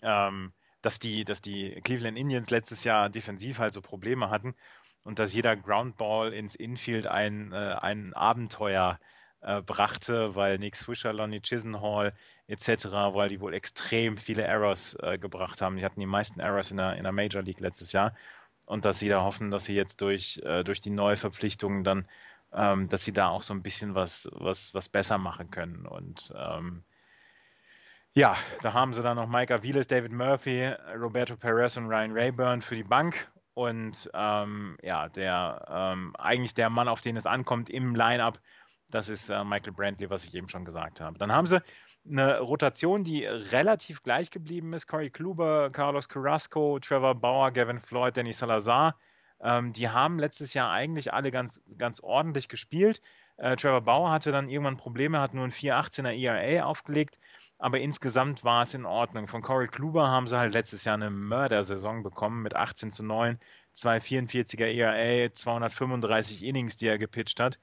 ähm, dass, die, dass die Cleveland Indians letztes Jahr defensiv halt so Probleme hatten und dass jeder Groundball ins Infield ein, äh, ein Abenteuer äh, brachte, weil Nick Swisher, Lonnie Chisenhall etc., weil die wohl extrem viele Errors äh, gebracht haben. Die hatten die meisten Errors in der, in der Major League letztes Jahr. und dass sie da hoffen, dass sie jetzt durch, äh, durch die Neuverpflichtungen dann, ähm, dass sie da auch so ein bisschen was, was, was besser machen können. Und ähm, ja, da haben sie dann noch Mike Aviles, David Murphy, Roberto Perez und Ryan Rayburn für die Bank. Und ähm, ja, der ähm, eigentlich der Mann, auf den es ankommt im Line-up, das ist äh, Michael Brantley, was ich eben schon gesagt habe. Dann haben sie eine Rotation, die relativ gleich geblieben ist. Corey Kluber, Carlos Carrasco, Trevor Bauer, Gavin Floyd, Danny Salazar. Ähm, die haben letztes Jahr eigentlich alle ganz, ganz ordentlich gespielt. Äh, Trevor Bauer hatte dann irgendwann Probleme, hat nur ein 4,18er ERA aufgelegt aber insgesamt war es in Ordnung. Von Corey Kluber haben sie halt letztes Jahr eine Mördersaison bekommen mit 18 zu 9, 244er ERA, 235 Innings, die er gepitcht hat.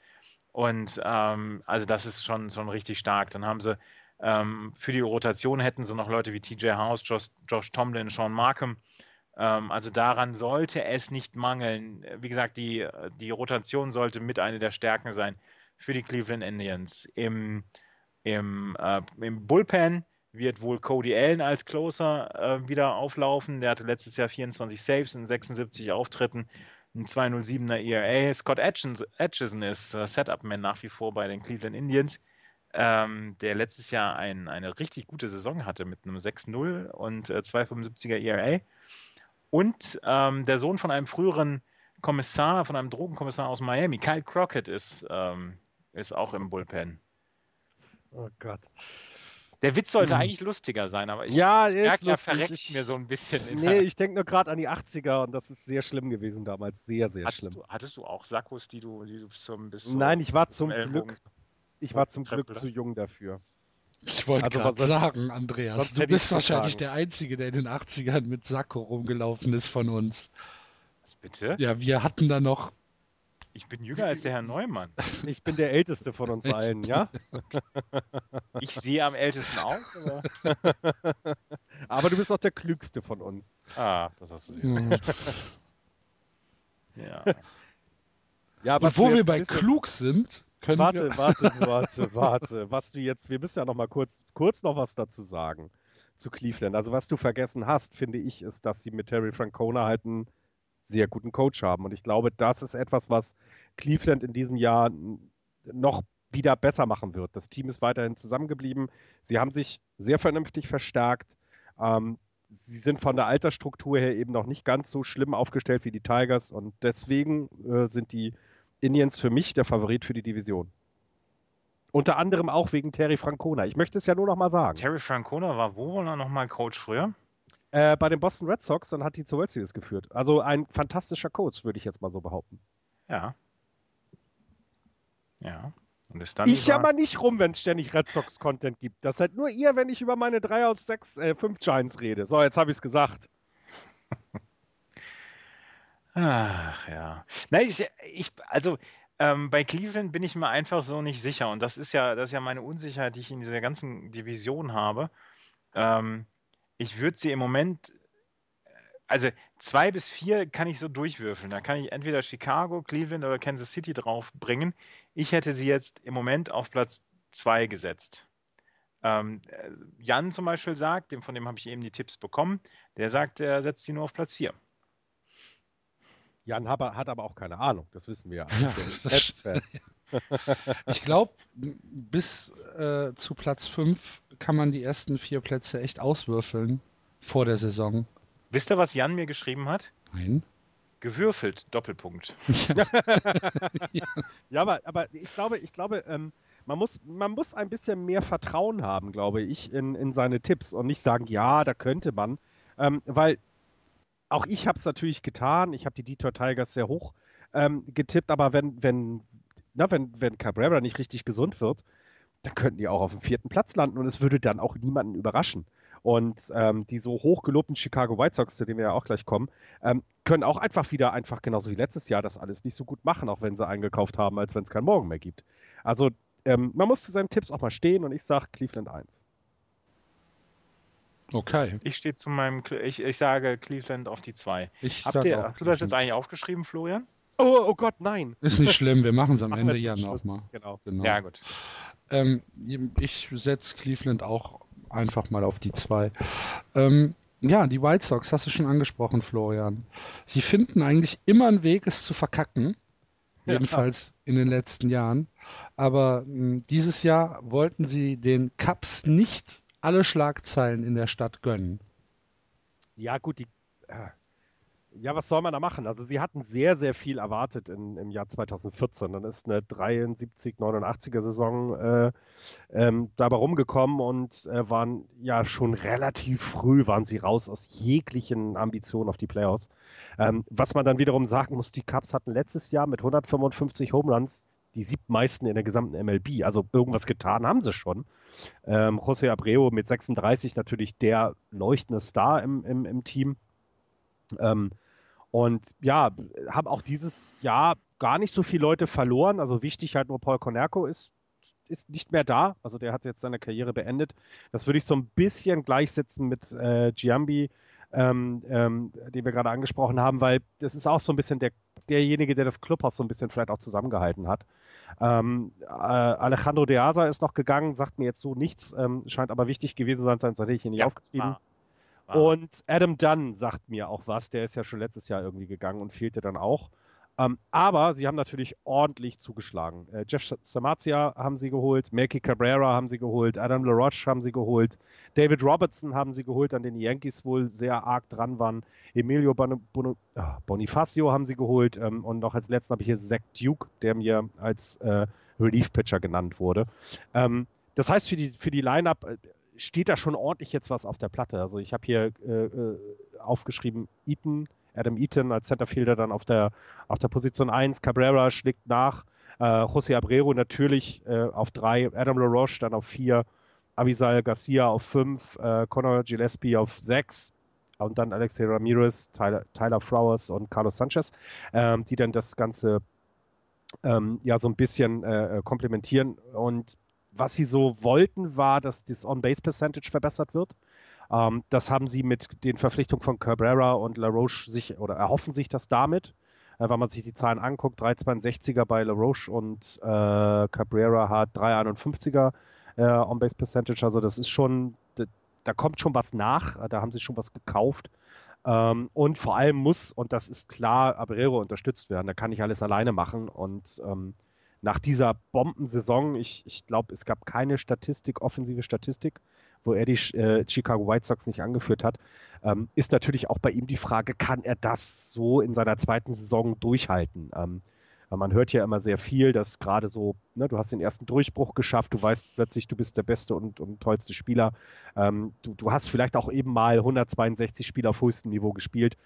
Und ähm, also das ist schon, schon richtig stark. Dann haben sie ähm, für die Rotation hätten sie noch Leute wie TJ House, Josh, Josh Tomlin, Sean Markham. Ähm, also daran sollte es nicht mangeln. Wie gesagt, die, die Rotation sollte mit einer der Stärken sein für die Cleveland Indians. Im im, äh, Im Bullpen wird wohl Cody Allen als Closer äh, wieder auflaufen. Der hatte letztes Jahr 24 Saves in 76 Auftritten, ein 207er ERA. Scott Atchison ist äh, Setup-Man nach wie vor bei den Cleveland Indians, ähm, der letztes Jahr ein, eine richtig gute Saison hatte mit einem 6-0 und äh, 275er ERA. Und ähm, der Sohn von einem früheren Kommissar, von einem Drogenkommissar aus Miami, Kyle Crockett, ist, ähm, ist auch im Bullpen. Oh Gott. Der Witz sollte hm. eigentlich lustiger sein, aber ich ja, merke, er verreckt ich, mir so ein bisschen. nee, ich denke nur gerade an die 80er und das ist sehr schlimm gewesen damals. Sehr, sehr hattest schlimm. Du, hattest du auch Sakkos, die du, die du zum, bis Nein, ich war zum Glück, ich war zum Glück zu jung dafür. Ich wollte also, gerade sagen, Andreas, du bist wahrscheinlich der Einzige, der in den 80ern mit Sakko rumgelaufen ist von uns. Was bitte? Ja, wir hatten da noch ich bin jünger als der Herr Neumann. Ich bin der Älteste von uns allen, ja? Ich sehe am ältesten aus, aber... aber du bist auch der Klügste von uns. Ah, das hast du sehr mhm. Ja. ja Und wo wir bei klug sind, können warte, wir... Warte, warte, warte. Was du jetzt... Wir müssen ja noch mal kurz, kurz noch was dazu sagen zu Cleveland. Also was du vergessen hast, finde ich, ist, dass sie mit Terry Francona halt einen sehr guten Coach haben. Und ich glaube, das ist etwas, was Cleveland in diesem Jahr noch wieder besser machen wird. Das Team ist weiterhin zusammengeblieben. Sie haben sich sehr vernünftig verstärkt. Ähm, sie sind von der Altersstruktur her eben noch nicht ganz so schlimm aufgestellt wie die Tigers und deswegen äh, sind die Indians für mich der Favorit für die Division. Unter anderem auch wegen Terry Francona. Ich möchte es ja nur noch mal sagen. Terry Francona war wo noch mal Coach früher? Äh, bei den Boston Red Sox und hat die zur World Series geführt. Also ein fantastischer Coach, würde ich jetzt mal so behaupten. Ja. Ja. Und ist dann ich jammer nicht rum, wenn es ständig Red Sox-Content gibt. Das seid nur ihr, wenn ich über meine 3 aus 6, äh, 5 Giants rede. So, jetzt habe ich es gesagt. Ach ja. Nein, ich, ich also ähm, bei Cleveland bin ich mir einfach so nicht sicher. Und das ist ja, das ist ja meine Unsicherheit, die ich in dieser ganzen Division habe. Ähm, ich würde sie im Moment, also zwei bis vier kann ich so durchwürfeln. Da kann ich entweder Chicago, Cleveland oder Kansas City drauf bringen. Ich hätte sie jetzt im Moment auf Platz zwei gesetzt. Ähm, Jan zum Beispiel sagt, dem, von dem habe ich eben die Tipps bekommen, der sagt, er setzt sie nur auf Platz vier. Jan Haber hat aber auch keine Ahnung, das wissen wir ja. ja ich glaube, bis äh, zu Platz 5 kann man die ersten vier Plätze echt auswürfeln vor der Saison. Wisst ihr, was Jan mir geschrieben hat? Nein. Gewürfelt, Doppelpunkt. ja. ja, aber, aber ich glaube, ich glaube, ähm, man muss, man muss ein bisschen mehr Vertrauen haben, glaube ich, in, in seine Tipps und nicht sagen, ja, da könnte man. Ähm, weil auch ich habe es natürlich getan. Ich habe die Detroit Tigers sehr hoch ähm, getippt, aber wenn, wenn, na, wenn, wenn Cabrera nicht richtig gesund wird, dann könnten die auch auf dem vierten Platz landen und es würde dann auch niemanden überraschen. Und ähm, die so hochgelobten Chicago White Sox, zu denen wir ja auch gleich kommen, ähm, können auch einfach wieder, einfach genauso wie letztes Jahr, das alles nicht so gut machen, auch wenn sie eingekauft haben, als wenn es keinen Morgen mehr gibt. Also ähm, man muss zu seinen Tipps auch mal stehen und ich sage Cleveland 1. Okay. Ich stehe zu meinem, ich, ich sage Cleveland auf die 2. Habt ihr, hast du das jetzt eigentlich aufgeschrieben, Florian? Oh, oh Gott, nein. Ist nicht schlimm, wir machen es am Ende ja nochmal. Genau. genau. Ja, gut. Ähm, ich setze Cleveland auch einfach mal auf die 2. Ähm, Ja, die White Sox hast du schon angesprochen, Florian. Sie finden eigentlich immer einen Weg, es zu verkacken. Ja. Jedenfalls in den letzten Jahren. Aber mh, dieses Jahr wollten sie den Cubs nicht alle Schlagzeilen in der Stadt gönnen. Ja, gut, die. Ja, was soll man da machen? Also, sie hatten sehr, sehr viel erwartet in, im Jahr 2014. Dann ist eine 73, 89er Saison äh, ähm, dabei rumgekommen und äh, waren ja schon relativ früh waren sie raus aus jeglichen Ambitionen auf die Playoffs. Ähm, was man dann wiederum sagen muss, die Cubs hatten letztes Jahr mit 155 Home Runs die siebtmeisten in der gesamten MLB. Also irgendwas getan haben sie schon. Ähm, José Abreu mit 36 natürlich der leuchtende Star im, im, im Team. Ähm, und ja, haben auch dieses Jahr gar nicht so viele Leute verloren. Also wichtig halt nur Paul Konerko ist, ist nicht mehr da. Also der hat jetzt seine Karriere beendet. Das würde ich so ein bisschen gleichsetzen mit äh, Giambi, ähm, ähm, den wir gerade angesprochen haben, weil das ist auch so ein bisschen der, derjenige, der das Clubhaus so ein bisschen vielleicht auch zusammengehalten hat. Ähm, äh, Alejandro De Asa ist noch gegangen, sagt mir jetzt so nichts, ähm, scheint aber wichtig gewesen sein, sonst hätte ich ihn nicht Ja, aufgeschrieben. war- Und Adam Dunn sagt mir auch was, der ist ja schon letztes Jahr irgendwie gegangen und fehlte dann auch. Ähm, aber sie haben natürlich ordentlich zugeschlagen. Äh, Jeff Samazia haben sie geholt, Melky Cabrera haben sie geholt, Adam LaRoche haben sie geholt, David Robertson haben sie geholt, an den die Yankees wohl sehr arg dran waren. Emilio Bon Bon ah, Bonifacio haben sie geholt ähm, und noch als letzten habe ich hier Zach Duke, der mir als äh, Relief-Pitcher genannt wurde. Ähm, das heißt, für die, für die Line-Up äh, steht da schon ordentlich jetzt was auf der Platte. Also ich habe hier äh, äh, aufgeschrieben, Eaton, Adam Eaton als Centerfielder dann auf der, auf der Position 1, Cabrera schlägt nach, äh, José Abreu natürlich äh, auf 3, Adam LaRoche dann auf 4, Avisal Garcia auf 5, äh, Conor Gillespie auf 6 und dann Alexei Ramirez, Tyler, Tyler Flowers und Carlos Sanchez, ähm, die dann das Ganze ähm, ja so ein bisschen äh, äh, komplementieren. Und was sie so wollten, war, dass das On-Base-Percentage verbessert wird. Ähm, das haben sie mit den Verpflichtungen von Cabrera und LaRoche sich oder erhoffen sich das damit. Äh, wenn man sich die Zahlen anguckt, 3,62er bei LaRoche und äh, Cabrera hat 3,51er äh, On-Base-Percentage. Also das ist schon, da, da kommt schon was nach, da haben sie schon was gekauft. Ähm, und vor allem muss, und das ist klar, Abreu unterstützt werden. Da kann ich alles alleine machen. Und ähm, nach dieser Bombensaison, ich, ich glaube, es gab keine Statistik, offensive Statistik, wo er die äh, Chicago White Sox nicht angeführt hat, ähm, ist natürlich auch bei ihm die Frage, kann er das so in seiner zweiten Saison durchhalten? Ähm, man hört ja immer sehr viel, dass gerade so, ne, du hast den ersten Durchbruch geschafft, du weißt plötzlich, du bist der beste und, und tollste Spieler. Ähm, du, du hast vielleicht auch eben mal 162 Spiele auf höchstem Niveau gespielt.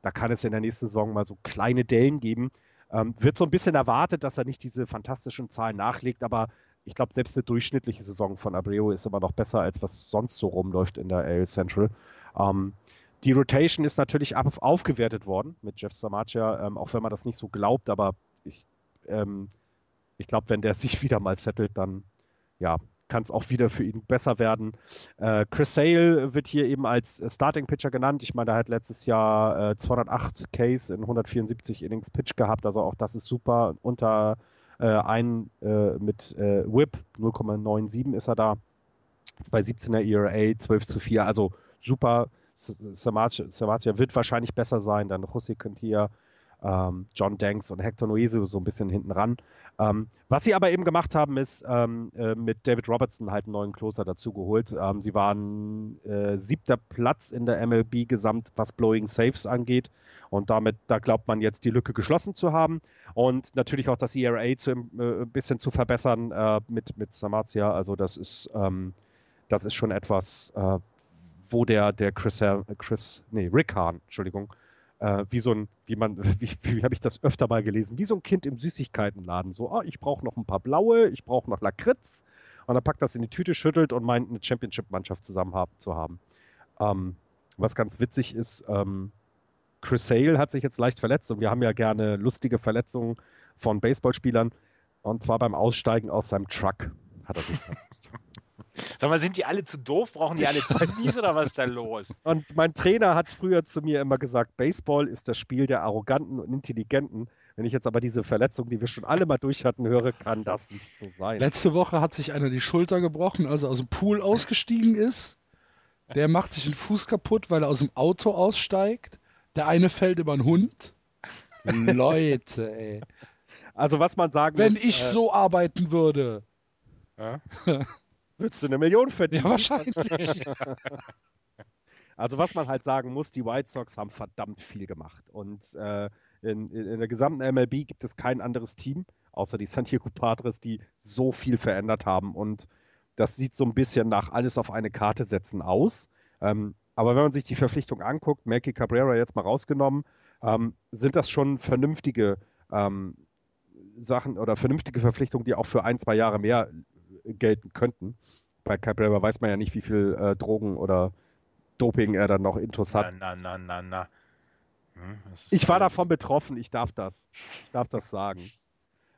Da kann es in der nächsten Saison mal so kleine Dellen geben. Ähm, wird so ein bisschen erwartet, dass er nicht diese fantastischen Zahlen nachlegt, aber ich glaube, selbst eine durchschnittliche Saison von Abreu ist immer noch besser, als was sonst so rumläuft in der AL Central. Ähm, die Rotation ist natürlich auf, aufgewertet worden mit Jeff Samacha, ähm, auch wenn man das nicht so glaubt, aber ich, ähm, ich glaube, wenn der sich wieder mal settelt, dann ja, kann es auch wieder für ihn besser werden. Äh, Chris Sale wird hier eben als äh, Starting Pitcher genannt. Ich meine, er hat letztes Jahr äh, 208 Ks in 174 Innings Pitch gehabt, also auch das ist super. Unter äh, ein äh, mit äh, Whip 0,97 ist er da. 217er ERA, 12 zu 4, also super. Samatia wird wahrscheinlich besser sein. Dann José Quintia, ähm, John Danks und Hector Noesu so ein bisschen hinten ran. Ähm, was sie aber eben gemacht haben, ist ähm, äh, mit David Robertson halt einen neuen Closer dazu geholt. Ähm, sie waren äh, siebter Platz in der MLB gesamt, was Blowing Saves angeht. Und damit, da glaubt man jetzt die Lücke geschlossen zu haben. Und natürlich auch das ERA zu, äh, ein bisschen zu verbessern äh, mit, mit Samatia. Also das ist, ähm, das ist schon etwas, äh, wo der, der Chris, Chris, nee, Rick Hahn, Entschuldigung, äh, wie so ein, wie man, wie, wie habe ich das öfter mal gelesen, wie so ein Kind im Süßigkeitenladen. So, oh, ich brauche noch ein paar blaue, ich brauche noch Lakritz. Und dann packt das in die Tüte, schüttelt und meint, eine Championship-Mannschaft zusammen haben, zu haben. Ähm, was ganz witzig ist, ähm, Chris Sale hat sich jetzt leicht verletzt und wir haben ja gerne lustige Verletzungen von Baseballspielern. Und zwar beim Aussteigen aus seinem Truck hat er sich verletzt. Sag mal, sind die alle zu doof? Brauchen die alle Zivis oder was ist da los? Und mein Trainer hat früher zu mir immer gesagt, Baseball ist das Spiel der Arroganten und Intelligenten. Wenn ich jetzt aber diese Verletzung, die wir schon alle mal durch hatten, höre, kann das nicht so sein. Letzte Woche hat sich einer die Schulter gebrochen, als er aus dem Pool ausgestiegen ist. Der macht sich den Fuß kaputt, weil er aus dem Auto aussteigt. Der eine fällt über einen Hund. Leute, ey. Also was man sagen Wenn muss, ich äh, so arbeiten würde. Ja? würdest du eine Million verdienen. Ja, wahrscheinlich. Also was man halt sagen muss, die White Sox haben verdammt viel gemacht. Und äh, in, in, der gesamten MLB gibt es kein anderes Team, außer die San Diego Padres, die so viel verändert haben. Und das sieht so ein bisschen nach alles auf eine Karte setzen aus. Ähm, aber wenn man sich die Verpflichtung anguckt, Melky Cabrera jetzt mal rausgenommen, ähm, sind das schon vernünftige ähm, Sachen oder vernünftige Verpflichtungen, die auch für ein, zwei Jahre mehr gelten könnten. Bei Cabrera weiß man ja nicht, wie viel äh, Drogen oder Doping er dann noch intus hat. Na, na, na, na, na. Hm, Ich war alles- davon betroffen, ich darf das. Ich darf das sagen.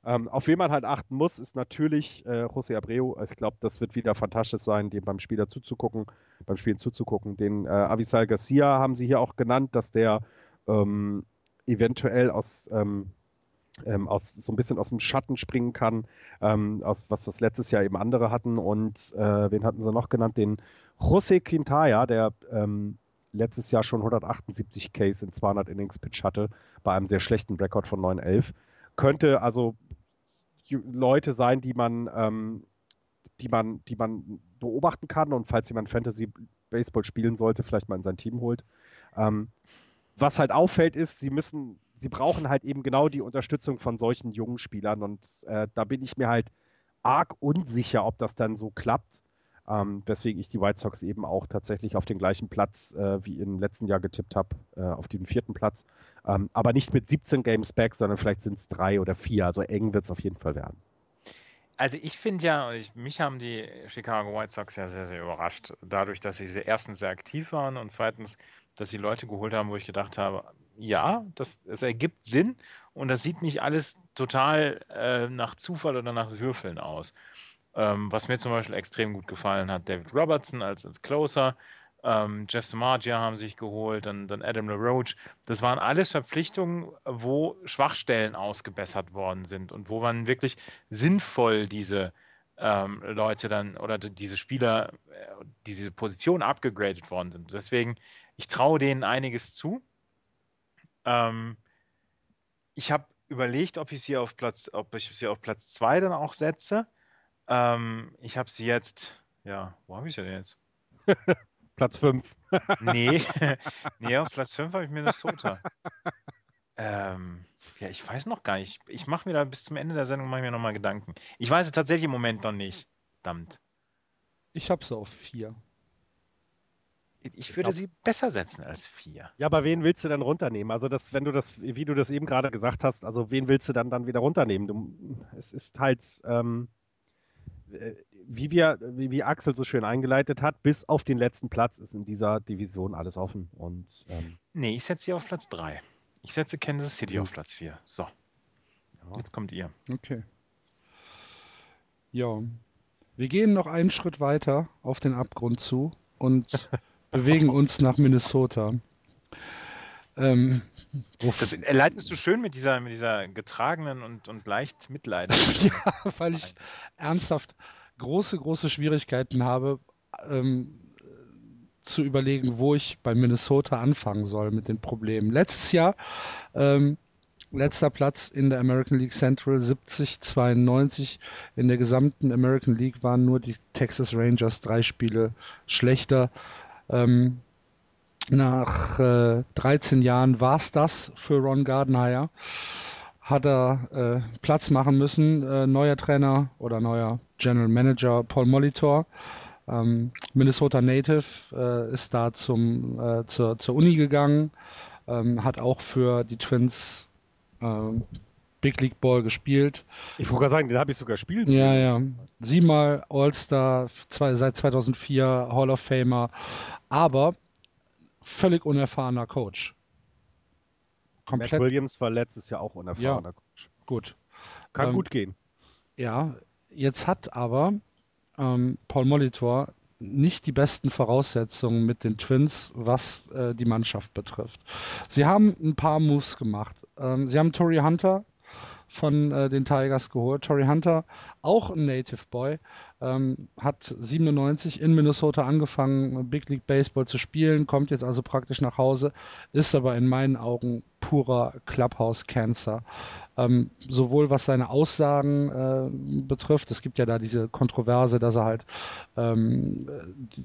Ähm, auf wen man halt achten muss, ist natürlich äh, José Abreu. Ich glaube, das wird wieder fantastisch sein, dem beim Spieler zuzugucken, beim Spielen zuzugucken. Den äh, Avisal Garcia haben sie hier auch genannt, dass der ähm, eventuell aus, ähm, ähm, aus so ein bisschen aus dem Schatten springen kann, ähm, aus was, was letztes Jahr eben andere hatten. Und äh, wen hatten sie noch genannt? Den José Quintaya, der ähm, letztes Jahr schon 178 Ks in 200 Innings Pitch hatte, bei einem sehr schlechten Rekord von 9-11. Könnte also Leute sein, die man, ähm, die man, die man beobachten kann und falls jemand Fantasy Baseball spielen sollte, vielleicht mal in sein Team holt. Ähm, was halt auffällt, ist, sie müssen, sie brauchen halt eben genau die Unterstützung von solchen jungen Spielern und äh, da bin ich mir halt arg unsicher, ob das dann so klappt. Ähm, weswegen ich die White Sox eben auch tatsächlich auf den gleichen Platz äh, wie im letzten Jahr getippt habe, äh, auf den vierten Platz. Ähm, aber nicht mit 17 Games back, sondern vielleicht sind es drei oder vier. Also eng wird es auf jeden Fall werden. Also ich finde ja, ich, mich haben die Chicago White Sox ja sehr, sehr überrascht, dadurch, dass sie erstens sehr aktiv waren und zweitens, dass sie Leute geholt haben, wo ich gedacht habe, ja, das, es ergibt Sinn und das sieht nicht alles total äh, nach Zufall oder nach Würfeln aus. Ähm, was mir zum Beispiel extrem gut gefallen hat, David Robertson als, als Closer, ähm, Jeff Samagia haben sich geholt, dann, dann Adam LaRoche. Das waren alles Verpflichtungen, wo Schwachstellen ausgebessert worden sind und wo man wirklich sinnvoll diese ähm, Leute dann oder diese Spieler, äh, diese Position abgegradet worden sind. Deswegen, ich traue denen einiges zu. Ähm, ich habe überlegt, ob ich sie auf Platz, ob ich sie auf Platz 2 dann auch setze. Ähm, ich habe sie jetzt, ja, wo habe ich sie denn jetzt? Platz 5. Nee, nee, auf Platz 5 habe ich Minnesota. Ähm, ja, ich weiß noch gar nicht. Ich mache mir da bis zum Ende der Sendung mache ich mir nochmal Gedanken. Ich weiß es tatsächlich im Moment noch nicht. Verdammt. Ich habe sie auf vier. Ich würde sie besser setzen als 4. Ja, aber wen willst du dann runternehmen? Also das, wenn du das, wie du das eben gerade gesagt hast, also wen willst du dann dann wieder runternehmen? Du, es ist halt, ähm, äh, wie wir, wie, wie Axel so schön eingeleitet hat, bis auf den letzten Platz ist in dieser Division alles offen. Und ähm, Nee, ich setze sie auf Platz 3. Ich setze Kansas City Gut. auf Platz 4. So, jetzt kommt ihr. Okay. Ja. Wir gehen noch einen Schritt weiter auf den Abgrund zu und bewegen uns nach Minnesota. Ähm, Das leitest du schön mit dieser, mit dieser getragenen und, und leicht mitleidenden. ja, weil ich ernsthaft große, große Schwierigkeiten habe, ähm, zu überlegen, wo ich bei Minnesota anfangen soll mit den Problemen. Letztes Jahr ähm, letzter Platz in der American League Central 70 92 in der gesamten American League waren nur die Texas Rangers drei Spiele schlechter. Ähm, nach äh, 13 Jahren war es das für Ron Gardenhire. Hat er äh, Platz machen müssen. Äh, neuer Trainer oder neuer General Manager Paul Molitor. Ähm, Minnesota Native äh, ist da zum, äh, zur, zur Uni gegangen, ähm, hat auch für die Twins ähm, Big League Ball gespielt. ich wollte gerade sagen, den habe ich sogar spielen Ja, ja. Siebenmal All-Star, seit 2004 Hall of Famer, aber völlig unerfahrener Coach. Matt Komplett Williams war letztes Jahr auch unerfahrener Coach. gut. Kann Ähm, gut gehen. Ja, jetzt hat aber ähm, Paul Molitor nicht die besten Voraussetzungen mit den Twins, was äh, die Mannschaft betrifft. Sie haben ein paar Moves gemacht. Ähm, sie haben Tory Hunter von äh, den Tigers geholt. Torrey Hunter, auch ein Native Boy, ähm, hat 97 in Minnesota angefangen, Big League Baseball zu spielen, kommt jetzt also praktisch nach Hause, ist aber in meinen Augen purer Clubhouse-Cancer. Ähm, sowohl was seine Aussagen äh, betrifft, es gibt ja da diese Kontroverse, dass er halt ähm,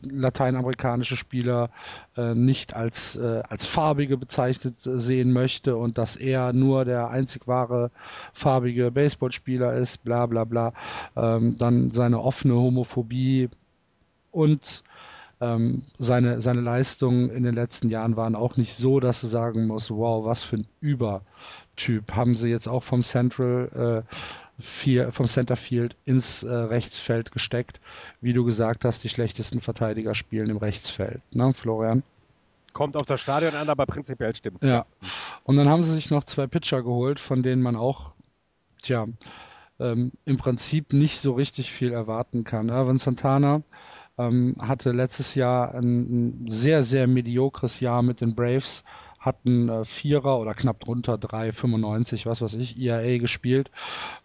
lateinamerikanische Spieler äh, nicht als, äh, als farbige bezeichnet sehen möchte und dass er nur der einzig wahre farbige Baseballspieler ist, bla bla bla. Ähm, dann seine offene Homophobie und ähm, seine, seine Leistungen in den letzten Jahren waren auch nicht so, dass du sagen musst, wow, was für ein Übertyp. Haben sie jetzt auch vom Central äh, vier, vom Centerfield ins äh, Rechtsfeld gesteckt. Wie du gesagt hast, die schlechtesten Verteidiger spielen im Rechtsfeld, ne, Florian? Kommt auf das Stadion an, aber prinzipiell stimmt Ja. Und dann haben sie sich noch zwei Pitcher geholt, von denen man auch, tja, ähm, im Prinzip nicht so richtig viel erwarten kann. Erwin Santana ähm, hatte letztes Jahr ein, ein, sehr, sehr mediokres Jahr mit den Braves, hatten äh, Vierer oder knapp drunter 3,95, was weiß ich, IAA gespielt,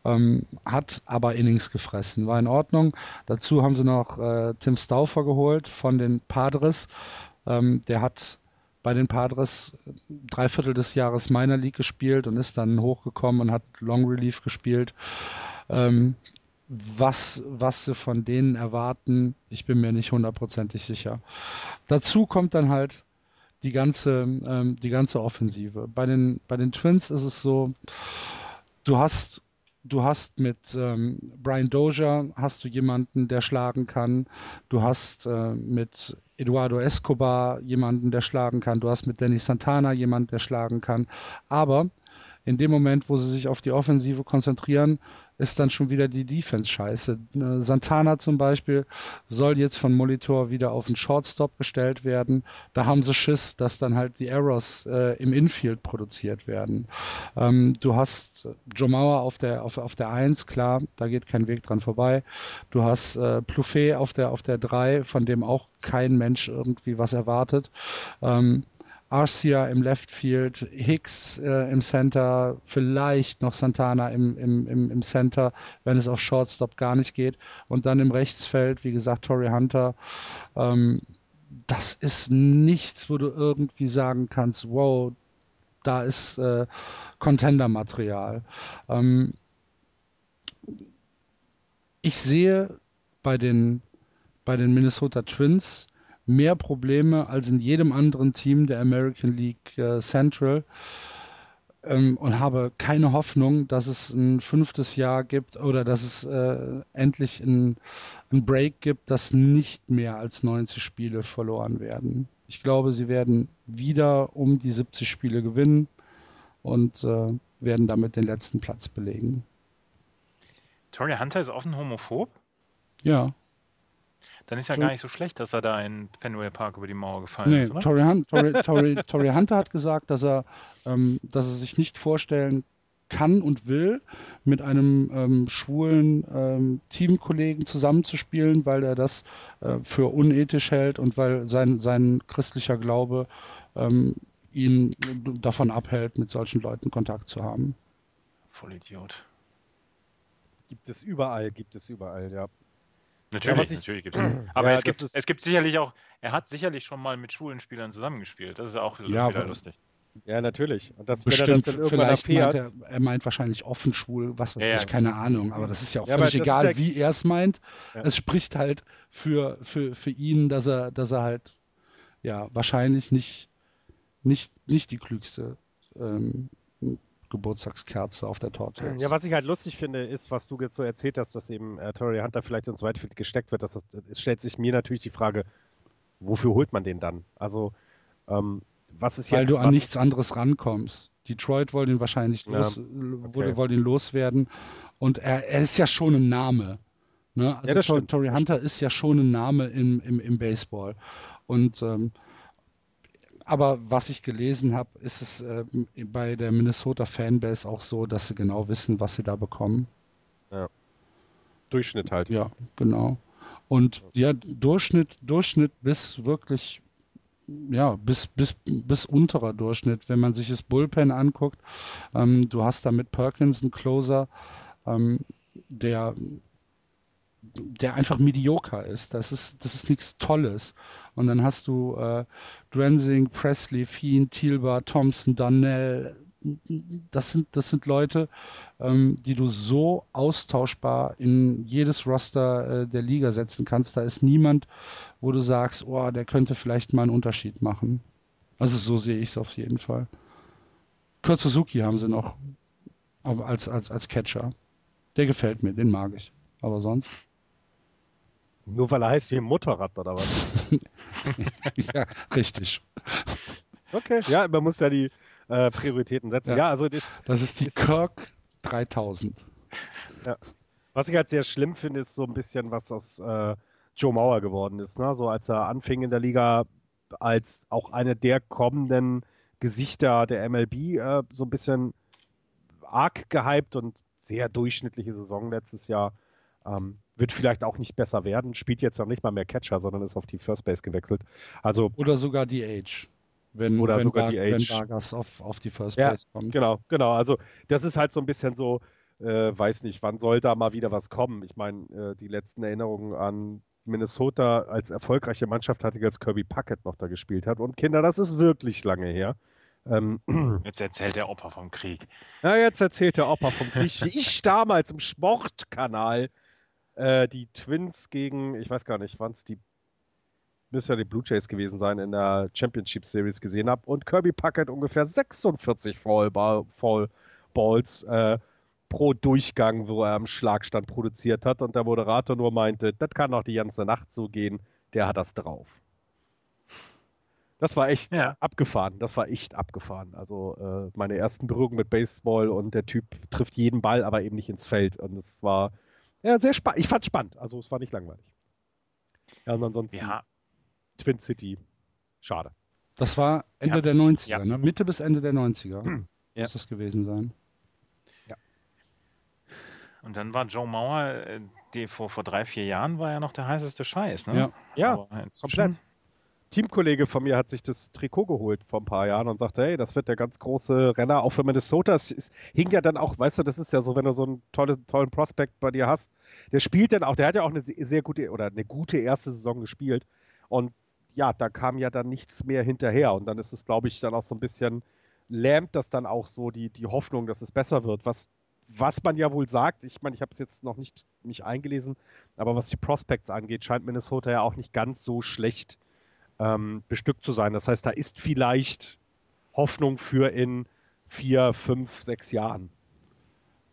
ähm, hat aber Innings gefressen, war in Ordnung. Dazu haben sie noch äh, Tim Stauffer geholt von den Padres. Ähm, der hat bei den Padres drei Viertel des Jahres Minor League gespielt und ist dann hochgekommen und hat Long Relief gespielt. Ähm, was, was sie von denen erwarten, ich bin mir nicht hundertprozentig sicher. Dazu kommt dann halt die ganze, ähm, die ganze Offensive. Bei den, bei den Twins ist es so, du hast, du hast mit ähm, Brian Dozier hast du jemanden, der schlagen kann. Du hast äh, mit Eduardo Escobar jemanden, der schlagen kann. Du hast mit Danny Santana jemanden, der schlagen kann. Aber in dem Moment, wo sie sich auf die Offensive konzentrieren, ist dann schon wieder die Defense scheiße. Äh, Santana zum Beispiel soll jetzt von Molitor wieder auf den Shortstop gestellt werden. Da haben sie Schiss, dass dann halt die Errors äh, im Infield produziert werden. Ähm, du hast Joe Mauer auf der, auf, auf der 1, klar, da geht kein Weg dran vorbei. Du hast äh, Ploufet auf der, auf der 3, von dem auch kein Mensch irgendwie was erwartet. Ähm, Arcia im Left Field, Hicks äh, im Center, vielleicht noch Santana im, im, im, im Center, wenn es auf Shortstop gar nicht geht. Und dann im Rechtsfeld, wie gesagt, Torrey Hunter. Ähm, das ist nichts, wo du irgendwie sagen kannst, wow, da ist äh, Contender-Material. Ähm, ich sehe bei den, bei den Minnesota Twins mehr Probleme als in jedem anderen Team der American League äh, Central ähm, und habe keine Hoffnung, dass es ein fünftes Jahr gibt oder dass es äh, endlich ein, ein Break gibt, dass nicht mehr als 90 Spiele verloren werden. Ich glaube, sie werden wieder um die 70 Spiele gewinnen und äh, werden damit den letzten Platz belegen. Tory Hunter ist offen homophob? Ja. Dann ist ja gar nicht so schlecht, dass er da in Fenway Park über die Mauer gefallen nee, ist, oder? Tory, Hunt, Tory, Tory, Tory Hunter hat gesagt, dass er, ähm, dass er sich nicht vorstellen kann und will, mit einem ähm, schwulen ähm, Teamkollegen zusammenzuspielen, weil er das äh, für unethisch hält und weil sein, sein christlicher Glaube ähm, ihn davon abhält, mit solchen Leuten Kontakt zu haben. Vollidiot. Gibt es überall, gibt es überall, ja. Natürlich, ja, natürlich gibt es. Aber ja, es, gibt, es gibt sicherlich auch, er hat sicherlich schon mal mit schwulen Spielern zusammengespielt. Das ist auch ja, wieder lustig. Ja, natürlich. Und das, Bestimmt, das vielleicht meint er, er, meint wahrscheinlich offen schwul, was weiß ja, ich, keine Ahnung. Aber das ist ja auch völlig egal, ja, wie er es meint. Es spricht halt für, für, für ihn, dass er, dass er halt ja wahrscheinlich nicht, nicht, nicht die klügste ähm, Geburtstagskerze auf der Torte ist. Ja, was ich halt lustig finde, ist, was du jetzt so erzählt hast, dass eben äh, Torrey Hunter vielleicht ins Whitefield gesteckt wird. Dass das, es stellt sich mir natürlich die Frage, wofür holt man den dann? Also, ähm, was ist Weil jetzt. Weil du an nichts anderes rankommst. Detroit wollte ihn wahrscheinlich los, ja, okay. wollte ihn loswerden. Und er, er, ist ja schon ein Name. Ne? Also ja, Tor, Torrey Hunter ist ja schon ein Name im, im, im Baseball. Und ähm, aber was ich gelesen habe, ist es äh, bei der Minnesota Fanbase auch so, dass sie genau wissen, was sie da bekommen. Ja. Durchschnitt halt. Ja, genau. Und ja, Durchschnitt, Durchschnitt bis wirklich ja, bis, bis, bis unterer Durchschnitt. Wenn man sich das Bullpen anguckt, ähm, du hast da mit Perkins einen Closer, ähm, der, der einfach medioker ist. Das ist, das ist nichts Tolles. Und dann hast du äh, Drensing, Presley, Fien, Thielbar, Thompson, Donnell, das sind, das sind Leute, ähm, die du so austauschbar in jedes Roster äh, der Liga setzen kannst. Da ist niemand, wo du sagst, oh, der könnte vielleicht mal einen Unterschied machen. Also so sehe ich es auf jeden Fall. Kurt Suzuki haben sie noch als, als, als Catcher. Der gefällt mir, den mag ich. Aber sonst. Nur weil er heißt wie ein Motorrad oder was? ja, richtig. Okay, ja, man muss ja die, äh, Prioritäten setzen. Ja, ja also das, das ist die ist Kirk 3000. Ja. Was ich halt sehr schlimm finde, ist so ein bisschen, was aus äh, Joe Mauer geworden ist. Ne? So als er anfing in der Liga als auch eine der kommenden Gesichter der MLB äh, so ein bisschen arg gehypt und sehr durchschnittliche Saison letztes Jahr. Ähm, wird vielleicht auch nicht besser werden, spielt jetzt noch nicht mal mehr Catcher, sondern ist auf die First Base gewechselt. Also oder sogar die Age. Wenn, oder wenn sogar die Age. Wenn Vargas auf, auf die First ja, Place kommt. Genau, genau. Also das ist halt so ein bisschen so, äh, weiß nicht, wann soll da mal wieder was kommen? Ich meine, äh, die letzten Erinnerungen an Minnesota als erfolgreiche Mannschaft hatte ich, als Kirby Puckett noch da gespielt hat. Und Kinder, das ist wirklich lange her. Ähm, jetzt erzählt der Opa vom Krieg. Ja, jetzt erzählt der Opa vom Krieg. Wie ich damals im Sportkanal äh, die Twins gegen, ich weiß gar nicht, waren es die müsste ja die Blue Jays gewesen sein, in der Championship Series gesehen habe. Und Kirby Puckett ungefähr 46 Foul, Foul Balls äh, pro Durchgang, wo er am Schlagstand produziert hat. Und der Moderator nur meinte, das kann doch die ganze Nacht so gehen, der hat das drauf. Das war echt ja. abgefahren. Das war echt abgefahren. Also äh, meine ersten Berührungen mit Baseball und der Typ trifft jeden Ball, aber eben nicht ins Feld. Und es war ja, sehr spannend. Ich fand es spannend. Also es war nicht langweilig. Ja, und ansonsten. Ja, Twin City. Schade. Das war Ende ja. der 90er, ja. ne? Mitte bis Ende der 90er ja. muss das gewesen sein. Ja. Und dann war Joe Mauer, äh, die vor, vor drei, vier Jahren war ja noch der heißeste Scheiß, ne? Ja, ja komplett. Teamkollege von mir hat sich das Trikot geholt vor ein paar Jahren und sagte, hey, das wird der ganz große Renner auch für Minnesota. Es, hing ja dann auch, weißt du, das ist ja so, wenn du so einen tolle, tollen Prospect bei dir hast, der spielt dann auch, der hat ja auch eine sehr gute oder eine gute erste Saison gespielt und ja, da kam ja dann nichts mehr hinterher. Und dann ist es, glaube ich, dann auch so ein bisschen, lähmt das dann auch so die, die Hoffnung, dass es besser wird. Was, was man ja wohl sagt, ich meine, ich habe es jetzt noch nicht mich eingelesen, aber was die Prospects angeht, scheint Minnesota ja auch nicht ganz so schlecht ähm, bestückt zu sein. Das heißt, da ist vielleicht Hoffnung für in vier, fünf, sechs Jahren.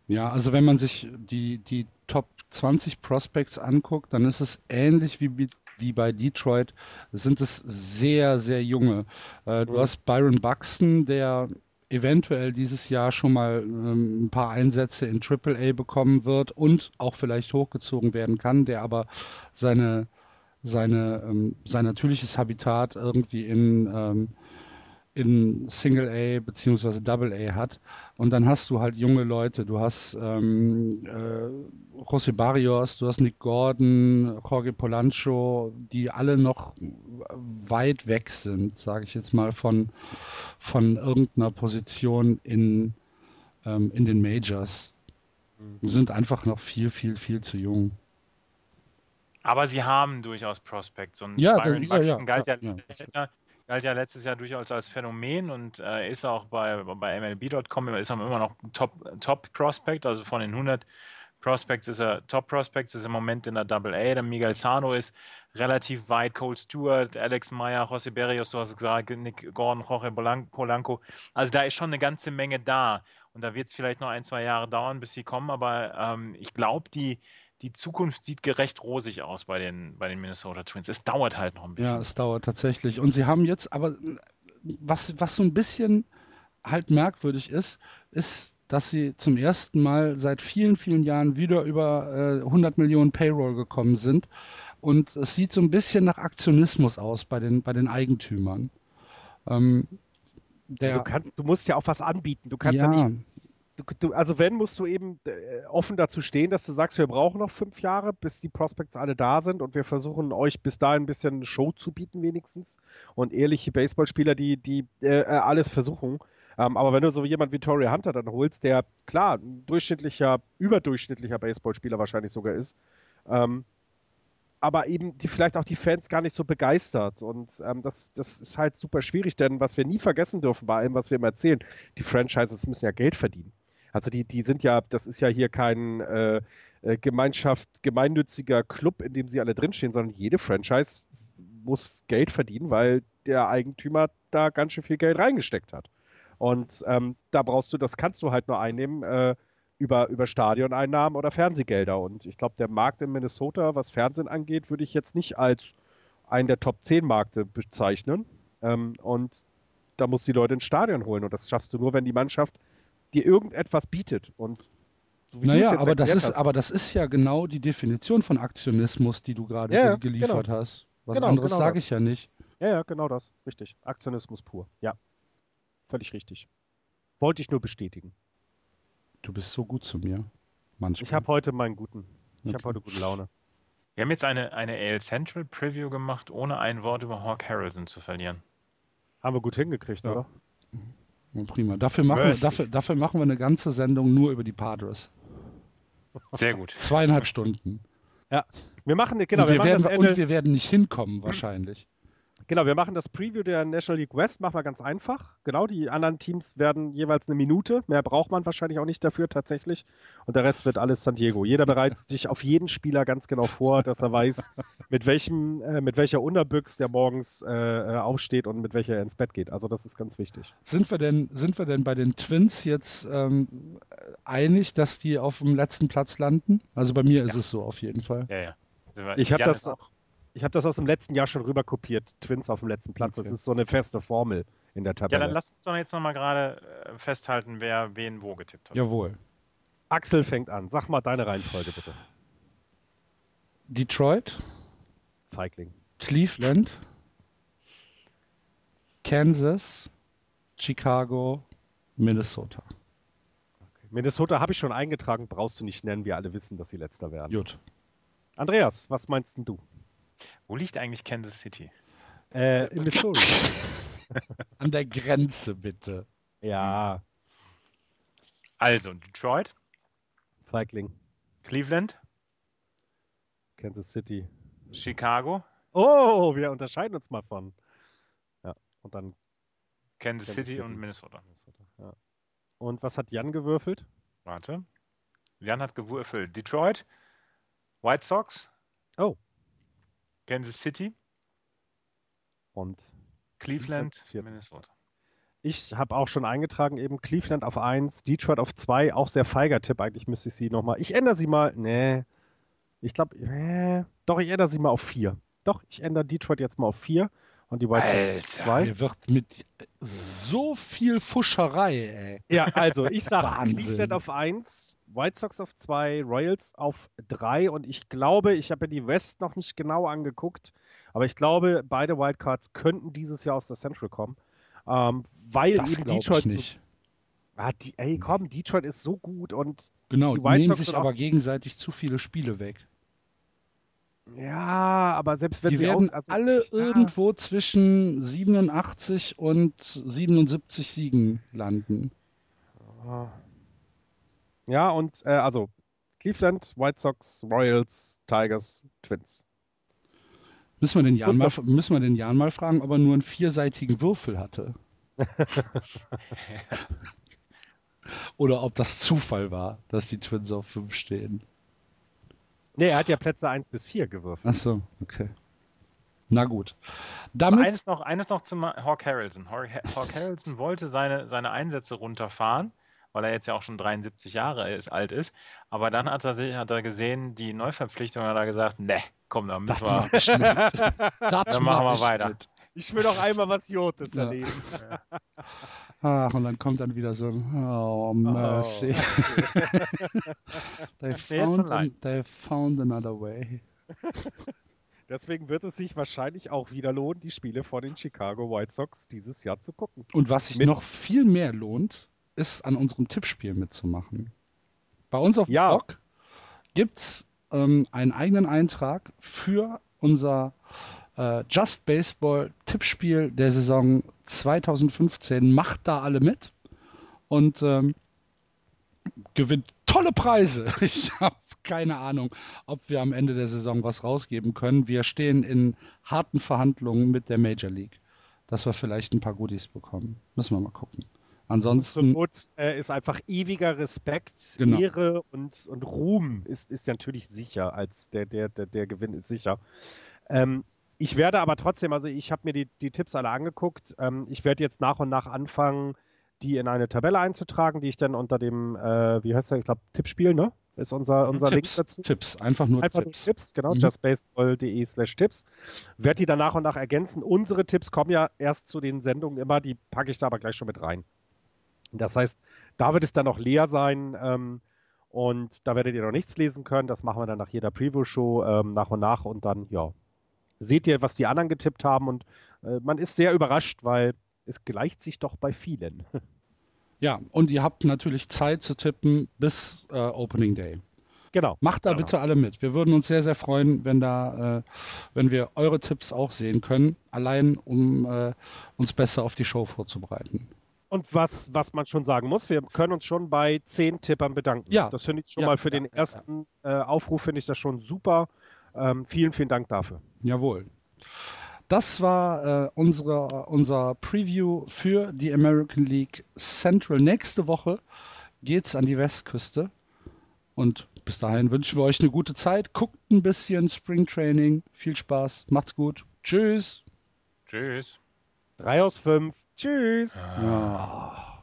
Ja, also wenn man sich die, die Top 20 Prospects anguckt, dann ist es ähnlich wie, wie bei Detroit, sind es sehr, sehr junge. Äh, du mhm. hast Byron Buxton, der eventuell dieses Jahr schon mal ähm, ein paar Einsätze in AAA bekommen wird und auch vielleicht hochgezogen werden kann, der aber seine, seine, ähm, sein natürliches Habitat irgendwie in ähm, in Single A beziehungsweise Double A hat. Und dann hast du halt junge Leute. Du hast ähm, äh, José Barrios, du hast Nick Gordon, Jorge Polanco, die alle noch weit weg sind, sage ich jetzt mal, von, von irgendeiner Position in, ähm, in den Majors. Mhm. sind einfach noch viel, viel, viel zu jung. Aber sie haben durchaus Prospects. Und ja, Byron ja, ja, galt ja, ja galt ja letztes Jahr durchaus als Phänomen und äh, ist auch bei, bei MLB.com ist er immer noch Top, Top Prospect, also von den 100 Prospects ist er Top Prospects, ist im Moment in der Double A. Der Miguel Sano ist relativ weit, Cole Stewart, Alex Meyer, José Berrios, du hast gesagt, Nick Gordon, Jorge Polanco. Also da ist schon eine ganze Menge da. Und da wird es vielleicht noch ein, zwei Jahre dauern, bis sie kommen, aber ähm, ich glaube, die, die Zukunft sieht gerecht rosig aus bei den, bei den Minnesota Twins. Es dauert halt noch ein bisschen. Ja, es dauert tatsächlich. Und sie haben jetzt, aber was, was so ein bisschen halt merkwürdig ist, ist, dass sie zum ersten Mal seit vielen, vielen Jahren wieder über äh, 100 Millionen Payroll gekommen sind. Und es sieht so ein bisschen nach Aktionismus aus bei den, bei den Eigentümern. Ähm, der, du, kannst, du musst ja auch was anbieten. Du kannst ja, ja nicht du, du, also wenn, musst du eben äh, offen dazu stehen, dass du sagst, wir brauchen noch fünf Jahre, bis die Prospects alle da sind und wir versuchen euch bis dahin ein bisschen Show zu bieten wenigstens und ehrliche Baseballspieler, die, die äh, äh alles versuchen. Ähm, aber wenn du so jemand wie Torrey Hunter dann holst, der klar ein durchschnittlicher, überdurchschnittlicher Baseballspieler wahrscheinlich sogar ist, ähm, aber eben die vielleicht auch die Fans gar nicht so begeistert. Und ähm, das, das ist halt super schwierig, denn was wir nie vergessen dürfen bei allem, was wir immer erzählen, die Franchises müssen ja Geld verdienen. Also die, die sind ja, das ist ja hier kein äh, äh, Gemeinschaft, gemeinnütziger Club, in dem sie alle drinstehen, sondern jede Franchise muss Geld verdienen, weil der Eigentümer da ganz schön viel Geld reingesteckt hat. Und ähm, da brauchst du, das kannst du halt nur einnehmen äh, über, über Stadioneinnahmen oder Fernsehgelder. Und ich glaube, der Markt in Minnesota, was Fernsehen angeht, würde ich jetzt nicht als einen der Top 10 Märkte bezeichnen. Ähm, und da musst du die Leute ins Stadion holen. Und das schaffst du nur, wenn die Mannschaft dir irgendetwas bietet. Und so naja, aber das, ist, aber das ist ja genau die Definition von Aktionismus, die du gerade ja, geliefert genau. hast. Was genau, anderes genau sage ich ja nicht. Ja, ja, genau das. Richtig. Aktionismus pur. Ja. Völlig richtig. Wollte ich nur bestätigen. Du bist so gut zu mir. Manchmal. Ich habe heute meinen guten. Ich okay. habe heute gute Laune. Wir haben jetzt eine, eine AL Central Preview gemacht, ohne ein Wort über Hawk Harrelson zu verlieren. Haben wir gut hingekriegt, ja. oder? Ja, prima. Dafür machen, wir, dafür, dafür machen wir eine ganze Sendung nur über die Padres. Sehr gut. Zweieinhalb Stunden. Ja, wir machen, genau, und wir, wir werden, und wir werden nicht hinkommen, wahrscheinlich. Genau, wir machen das Preview der National League West, machen wir ganz einfach. Genau, die anderen Teams werden jeweils eine Minute. Mehr braucht man wahrscheinlich auch nicht dafür tatsächlich. Und der Rest wird alles San Diego. Jeder bereitet sich auf jeden Spieler ganz genau vor, dass er weiß, mit welchem, äh, mit welcher Unterbüchs der morgens äh, äh, aufsteht und mit welcher er ins Bett geht. Also das ist ganz wichtig. Sind wir denn, sind wir denn bei den Twins jetzt ähm, einig, dass die auf dem letzten Platz landen? Also bei mir ja. ist es so auf jeden Fall. Ja, ja. Ich habe das auch ich habe das aus dem letzten Jahr schon rüber kopiert. Twins auf dem letzten Platz. Okay. Das ist so eine feste Formel in der Tabelle. Ja, dann lass uns doch jetzt nochmal gerade äh, festhalten, wer wen wo getippt hat. Jawohl. Axel fängt an. Sag mal deine Reihenfolge bitte. Detroit. Feigling. Cleveland. Kansas. Chicago. Minnesota. Okay. Minnesota habe ich schon eingetragen, brauchst du nicht nennen. Wir alle wissen, dass sie letzter werden. Gut. Andreas, was meinst du? Wo liegt eigentlich Kansas City? Äh, in Missouri. An der Grenze, bitte. Ja. Also, Detroit. Feigling. Cleveland. Kansas City. Chicago. Oh, wir unterscheiden uns mal von. Ja, und dann Kansas, Kansas City, City, und Minnesota. Minnesota ja. Und was hat Jan gewürfelt? Warte. Jan hat gewürfelt Detroit, White Sox. Oh. Kansas City und Cleveland, Cleveland Minnesota. Ich habe auch schon eingetragen, eben Cleveland auf 1, Detroit auf 2, auch sehr feiger Tipp. Eigentlich müsste ich sie nochmal. Ich ändere sie mal. Nee. Ich glaube, nee. doch, ich ändere sie mal auf 4. Doch, ich ändere Detroit jetzt mal auf 4 und die White Sox auf 2. Hier wird mit so viel Fuscherei, ey. Ja, also ich sage Cleveland auf 1, White Sox auf zwei, Royals auf drei und ich glaube, ich habe ja die West noch nicht genau angeguckt, aber ich glaube, beide Wildcards könnten dieses Jahr aus der Central kommen, ähm, weil das eben Detroit nicht. So, ah, die, ey, komm, Detroit ist so gut und genau, die, White nehmen Sox sich aber gegenseitig zu viele Spiele weg. Ja, aber selbst wenn die sie werden aus, also, alle ja. irgendwo zwischen 87 und 77 Siegen landen. Oh. Ja, und äh, also Cleveland, White Sox, Royals, Tigers, Twins. Müssen wir, den Jan mal, müssen wir den Jan mal fragen, ob er nur einen vierseitigen Würfel hatte. Oder ob das Zufall war, dass die Twins auf 5 stehen. Nee, er hat ja Plätze 1 bis 4 gewürfelt. Ach so, okay. Na gut. Damit eines noch, eines noch zum Hawk Harrelson. Hawk Harrelson wollte seine, seine Einsätze runterfahren weil er jetzt ja auch schon 73 Jahre ist, alt ist. Aber dann hat er, hat er gesehen, die Neuverpflichtung, hat er gesagt, ne, komm, dann müssen wir. dann machen wir weiter. Mit. Ich will doch einmal was Jotes ja. erleben. Ach, und dann kommt dann wieder so ein Oh, mercy. Oh, they, found an, they found another way. Deswegen wird es sich wahrscheinlich auch wieder lohnen, die Spiele vor den Chicago White Sox dieses Jahr zu gucken. Und was sich noch viel mehr lohnt, ist, an unserem Tippspiel mitzumachen. Bei uns auf Ja. Blog gibt es ähm, einen eigenen Eintrag für unser äh, Just Baseball Tippspiel der Saison 2015. Macht da alle mit und ähm, gewinnt tolle Preise. Ich habe keine Ahnung, ob wir am Ende der Saison was rausgeben können. Wir stehen in harten Verhandlungen mit der Major League, dass wir vielleicht ein paar Goodies bekommen. Müssen wir mal gucken. Ansonsten, Not äh, ist einfach ewiger Respekt, Genau. Ehre und, und Ruhm ist, ist natürlich sicher, als der, der, der, der Gewinn ist sicher. Ähm, ich werde aber trotzdem, also ich habe mir die, die Tipps alle angeguckt. Ähm, ich werde jetzt nach und nach anfangen, die in eine Tabelle einzutragen, die ich dann unter dem, äh, wie heißt der, ich glaube, Tippspiel, ne? Ist unser, unser Link Tipps, dazu. Tipps, einfach nur Einfach Tipps. nur Tipps, genau, Mhm. justbaseball.de slash Tipps. Werd die dann nach und nach ergänzen. Unsere Tipps kommen ja erst zu den Sendungen immer, die packe ich da aber gleich schon mit rein. Das heißt, da wird es dann noch leer sein ähm, und da werdet ihr noch nichts lesen können. Das machen wir dann nach jeder Preview-Show ähm, nach und nach und dann, ja, seht ihr, was die anderen getippt haben und äh, man ist sehr überrascht, weil es gleicht sich doch bei vielen. Ja, und ihr habt natürlich Zeit zu tippen bis äh, Opening Day. genau. Macht da Genau. bitte alle mit. Wir würden uns sehr, sehr freuen, wenn da, äh, wenn wir eure Tipps auch sehen können, allein um äh, uns besser auf die Show vorzubereiten. Und was, was man schon sagen muss, wir können uns schon bei zehn Tippern bedanken. Ja. Das finde ich schon Ja, mal für ja, den ja, ja. ersten äh, Aufruf, finde ich das schon super. Ähm, vielen, vielen Dank dafür. Jawohl. Das war äh, unsere, unser Preview für die American League Central. Nächste Woche geht's an die Westküste. Und bis dahin wünschen wir euch eine gute Zeit. Guckt ein bisschen Spring Training. Viel Spaß. Macht's gut. Tschüss. Tschüss. Drei aus fünf. Tschüss. Ja.